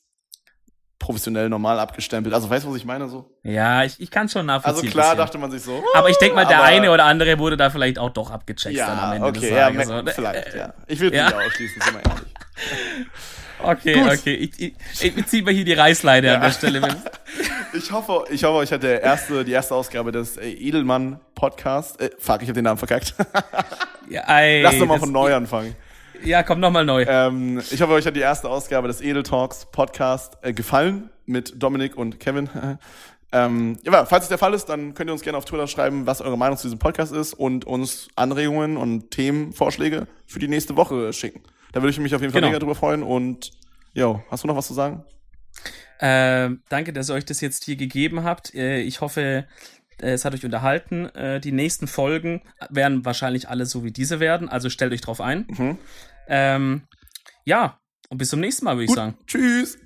professionell normal abgestempelt. Also weißt du, was ich meine? So? ja, ich, ich kann schon Also nachvollziehen. klar bisschen. dachte man sich so. Aber ich denke mal, der eine oder andere wurde da vielleicht auch doch abgecheckt dann am ja, Ende des okay, ja, Tages. ne? vielleicht, ja. Ich will ja. nicht ausschließen, sind wir ehrlich. Okay, Gut. okay. Ich, ich, ich zieh mal hier die Reißleine an der Stelle. Ich hoffe, ich hoffe, euch hat der erste, die erste Ausgabe des äh, Edelmann Podcast. Äh, fuck, ich habe den Namen verkackt. ja, ey, Lass doch mal von neu anfangen. Ja, komm nochmal neu. Ähm, ich hoffe, euch hat die erste Ausgabe des Edel Talks Podcast äh, gefallen mit Dominik und Kevin. ähm, ja, falls es der Fall ist, dann könnt ihr uns gerne auf Twitter schreiben, was eure Meinung zu diesem Podcast ist und uns Anregungen und Themenvorschläge für die nächste Woche schicken. Da würde ich mich auf jeden Fall Genau. mega drüber freuen und jo, hast du noch was zu sagen? Ähm, danke, dass ihr euch das jetzt hier gegeben habt. Äh, ich hoffe, äh, es hat euch unterhalten. Äh, die nächsten Folgen werden wahrscheinlich alle so wie diese werden, also stellt euch drauf ein. Mhm. Ähm, ja, und bis zum nächsten Mal, würde ich Gut, sagen. tschüss.